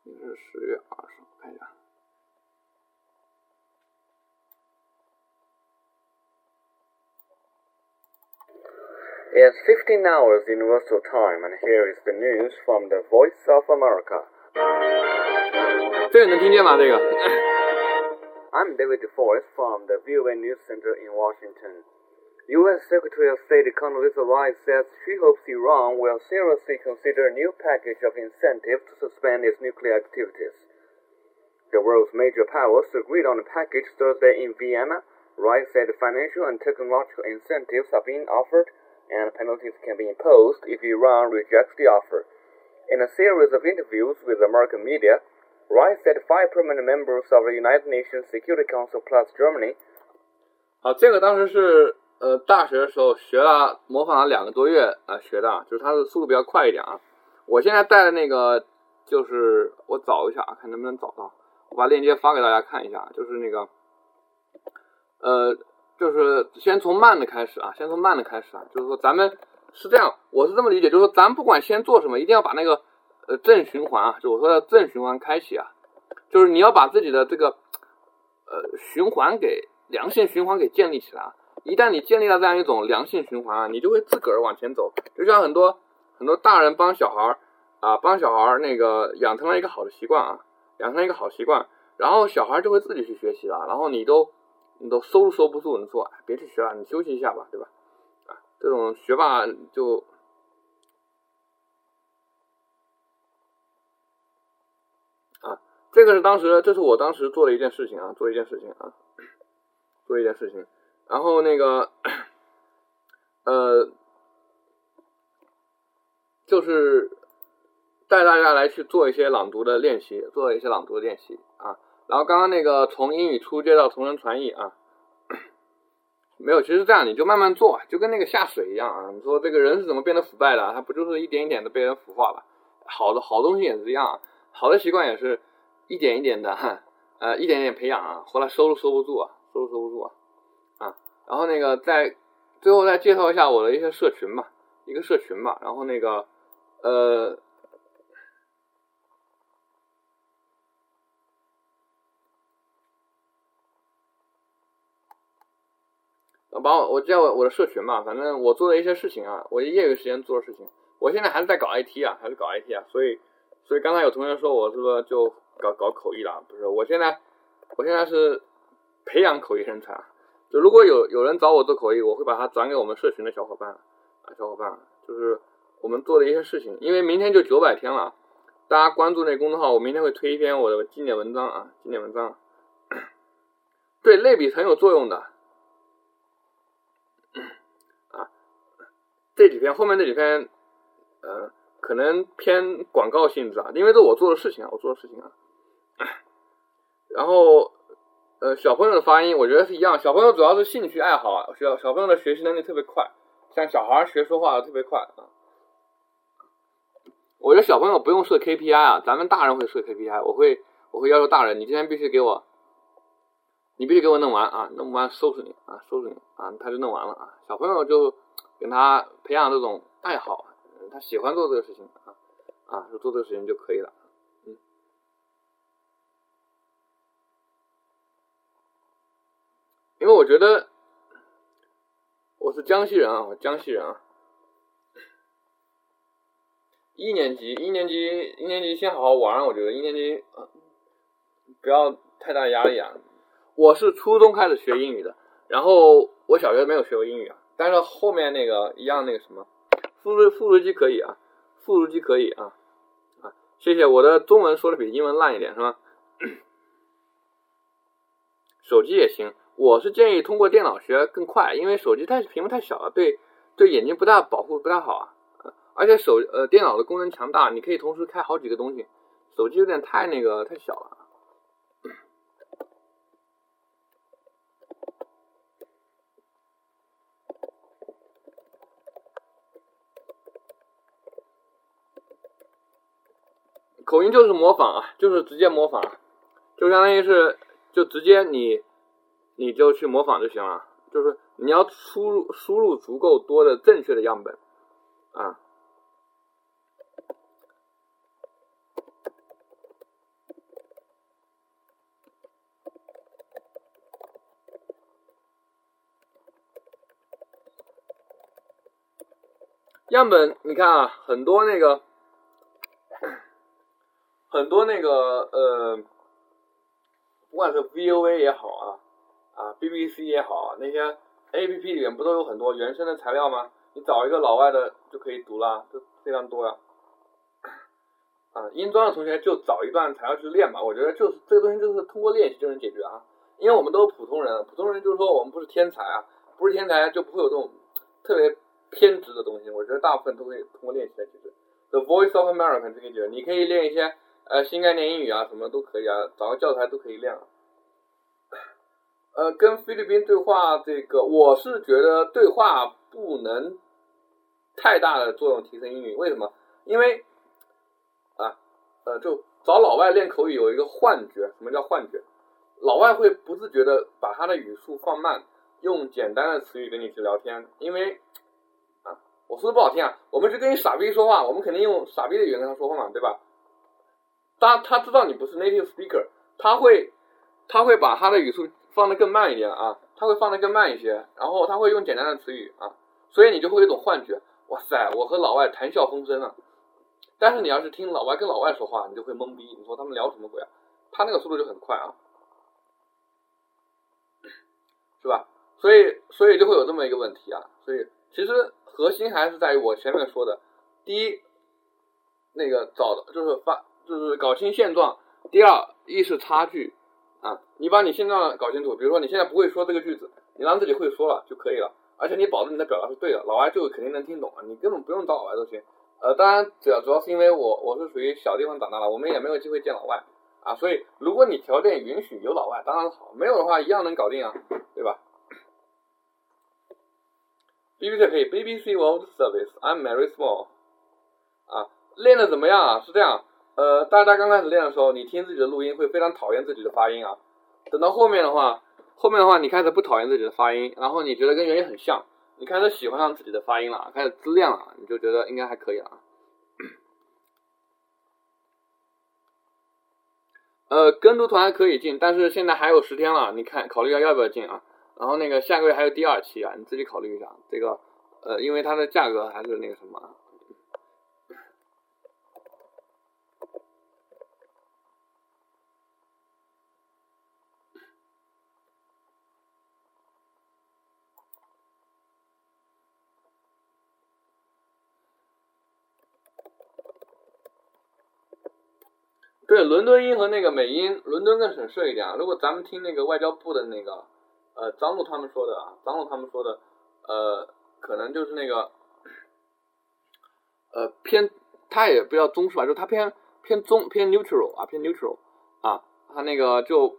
应该是十月二十号，我看一下。 It's 15 hours Universal Time, and here is the news from the Voice of America. 这个能听见吗？这个 I'm David DeForest from the VOA News Center in Washington. U.S. Secretary of State Condoleezza Rice says she hopes Iran will seriously consider a new package of incentives to suspend its nuclear activities. The world's major powers agreed on a package Thursday in Vienna. Rice said financial and technological incentives are being offered, and penalties can be imposed if Iran rejects the offer. In a series of interviews with American media, Rice said five permanent members of the United Nations Security Council plus Germany 好，这个当时是呃大学的时候学了，模仿了两个多月啊、学的啊，就是它的速度比较快一点啊。我现在带的那个就是我找一下啊，看能不能找到，我把链接发给大家看一下，就是那个呃，就是先从慢的开始啊，先从慢的开始啊，就是说咱们是这样，我是这么理解，就是说咱不管先做什么，一定要把那个呃正循环啊，就我说的正循环开启啊，就是你要把自己的这个呃循环给良性循环给建立起来啊。一旦你建立了这样一种良性循环啊，你就会自个儿往前走。就像很多很多大人帮小孩儿啊，帮小孩儿那个养成了一个好的习惯啊，养成了一个好习惯，然后小孩就会自己去学习了。然后你都你都收都收不住，你说别去学了，你休息一下吧，对吧？啊，这种学霸就啊，这个是当时，这是我当时做的一件事情啊，做一件事情啊，做一件事情。然后那个，呃，就是带大家来去做一些朗读的练习，做一些朗读的练习啊。然后刚刚那个从英语初阶到同声传译啊，没有，其实这样你就慢慢做，就跟那个下水一样啊。你说这个人是怎么变得腐败的？他不就是一点一点的被人腐化了？好的好东西也是一样啊，好的习惯也是一点一点的哈，呃，一点一点培养啊，后来收都收不住啊，收都收不住啊。啊，然后那个再最后再介绍一下我的一些社群吧，一个社群吧，然后那个呃，把我我介绍我的社群吧，反正我做的一些事情啊，我业余时间做的事情，我现在还是在搞 IT 啊，还是搞 IT 啊，所以所以刚才有同学说我是不是就搞搞口译了？不是，我现在我现在是培养口译人才。就如果有有人找我做口译，我会把它转给我们社群的小伙伴啊，小伙伴，就是我们做的一些事情。因为明天就九百天了，大家关注那公众号，我明天会推一篇我的经典文章啊，经典文章，对类比很有作用的啊。这几篇后面这几篇，呃，可能偏广告性质啊，因为这我做的事情啊，我做的事情啊。然后。呃，小朋友的发音我觉得是一样。小朋友主要是兴趣爱好啊，小小朋友的学习能力特别快，像小孩学说话特别快啊。我觉得小朋友不用设 KPI 啊，咱们大人会设 KPI，我会我会要求大人，你今天必须给我，你必须给我弄完啊，弄不完收拾你啊，收拾你啊，他就弄完了啊。小朋友就跟他培养这种爱好，他喜欢做这个事情啊啊，就做这个事情就可以了。嗯，因为我觉得我是江西人啊，我江西人啊。一年级，一年级，一年级先好好玩，我觉得一年级不要太大压力啊。我是初中开始学英语的，然后我小学没有学过英语啊，但是后面那个一样那个什么，复读复读机可以啊，复读机可以啊啊，谢谢，我的中文说的比英文烂一点是吧？手机也行，我是建议通过电脑学更快，因为手机太屏幕太小了，对对眼睛不大保护不大好啊。而且手呃电脑的功能强大，你可以同时开好几个东西，手机有点太那个太小了。口音就是模仿啊，就是直接模仿，就相当于是就直接你你就去模仿就行了，就是你要输入输入足够多的正确的样本啊。样本，你看啊，很多那个，很多那个呃，不管是 VOA 也好啊，啊 BBC 也好，那些 APP 里面不都有很多原生的材料吗？你找一个老外的就可以读了，就非常多呀。啊，英专的同学就找一段材料去练吧，我觉得就是这个东西就是通过练习就能解决啊。因为我们都是普通人，普通人就是说我们不是天才啊，不是天才就不会有这种特别。偏执的东西，我觉得大部分都可以通过练习来解决。The Voice of America 这个解决，你可以练一些呃新概念英语啊，什么都可以啊，找个教材都可以练啊。呃，跟菲律宾对话，这个我是觉得对话不能太大的作用提升英语。为什么？因为啊呃，就找老外练口语有一个幻觉，什么叫幻觉？老外会不自觉的把他的语速放慢，用简单的词语跟你去聊天，因为啊。我说的不好听啊，我们是跟傻逼说话，我们肯定用傻逼的语言跟他说话嘛，对吧？当他知道你不是 native speaker，他会他会把他的语速放的更慢一点啊，他会放的更慢一些，然后他会用简单的词语啊，所以你就会有一种幻觉，哇塞，我和老外谈笑风生啊。但是你要是听老外跟老外说话，你就会懵逼，你说他们聊什么鬼啊？他那个速度就很快啊，是吧？所以所以就会有这么一个问题啊，所以其实。核心还是在于我前面说的，第一，那个找的就是发，就是搞清现状；第二，意识差距啊，你把你现状搞清楚。比如说你现在不会说这个句子，你让自己会说了就可以了，而且你保证你的表达是对的，老外就肯定能听懂啊，你根本不用找老外都行。呃，当然主要主要是因为我我是属于小地方长大的，我们也没有机会见老外啊，所以如果你条件允许有老外，当然好；没有的话，一样能搞定啊，对吧？BBC 可以，BBC World Service，I'm very small。啊，练的怎么样啊？是这样，呃，大家刚开始练的时候，你听自己的录音会非常讨厌自己的发音啊。等到后面的话，后面的话你开始不讨厌自己的发音，然后你觉得跟原音很像，你开始喜欢上自己的发音了，开始自恋了，你就觉得应该还可以了。呃，跟读团可以进，但是现在还有十天了，你看考虑一下要不要进啊？然后那个下个月还有第二期啊，你自己考虑一下这个，呃，因为它的价格还是那个什么。对，伦敦音和那个美音，伦敦更省事一点。如果咱们听那个外交部的那个。呃，张璐他们说的啊，张璐他们说的，呃，可能就是那个，呃，偏，他也不叫中式吧，就他偏偏中偏 neutral 啊，偏 neutral 啊，他那个就，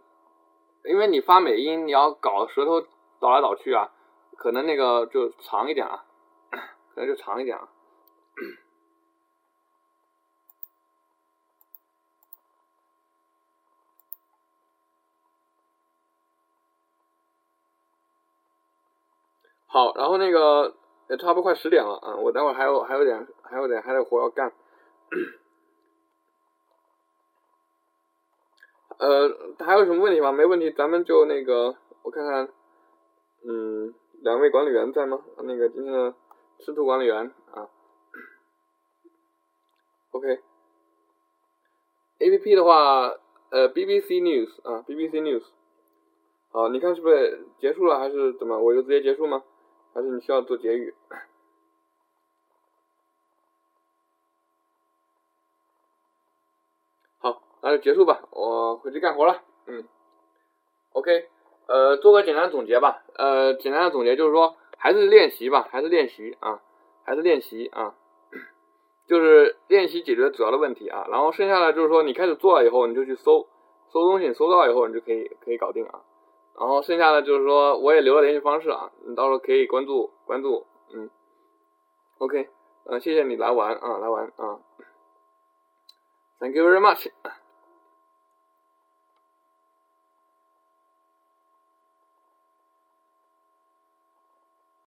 因为你发美音，你要搞舌头倒来倒去啊，可能那个就长一点啊，可能就长一点啊。好，然后那个也差不多快十点了啊，我待会儿还有还有点还有点还有活要干。呃，还有什么问题吗？没问题，咱们就那个我看看，嗯，两位管理员在吗？那个今天的师徒管理员啊，OK，A P P 的话，呃，B B C News 啊，B B C News，好，你看是不是结束了还是怎么？我就直接结束吗？还是你需要做结语？好，那就结束吧，我回去干活了。嗯，OK，呃，做个简单总结吧。呃，简单的总结就是说，还是练习吧，还是练习啊，还是练习啊，就是练习解决主要的问题啊。然后剩下的就是说，你开始做了以后，你就去搜搜东西，搜到以后你就可以可以搞定啊。然后剩下的就是说，我也留了联系方式啊，你到时候可以关注关注，嗯，OK，嗯，谢谢你来玩啊，来玩啊，Thank you very much。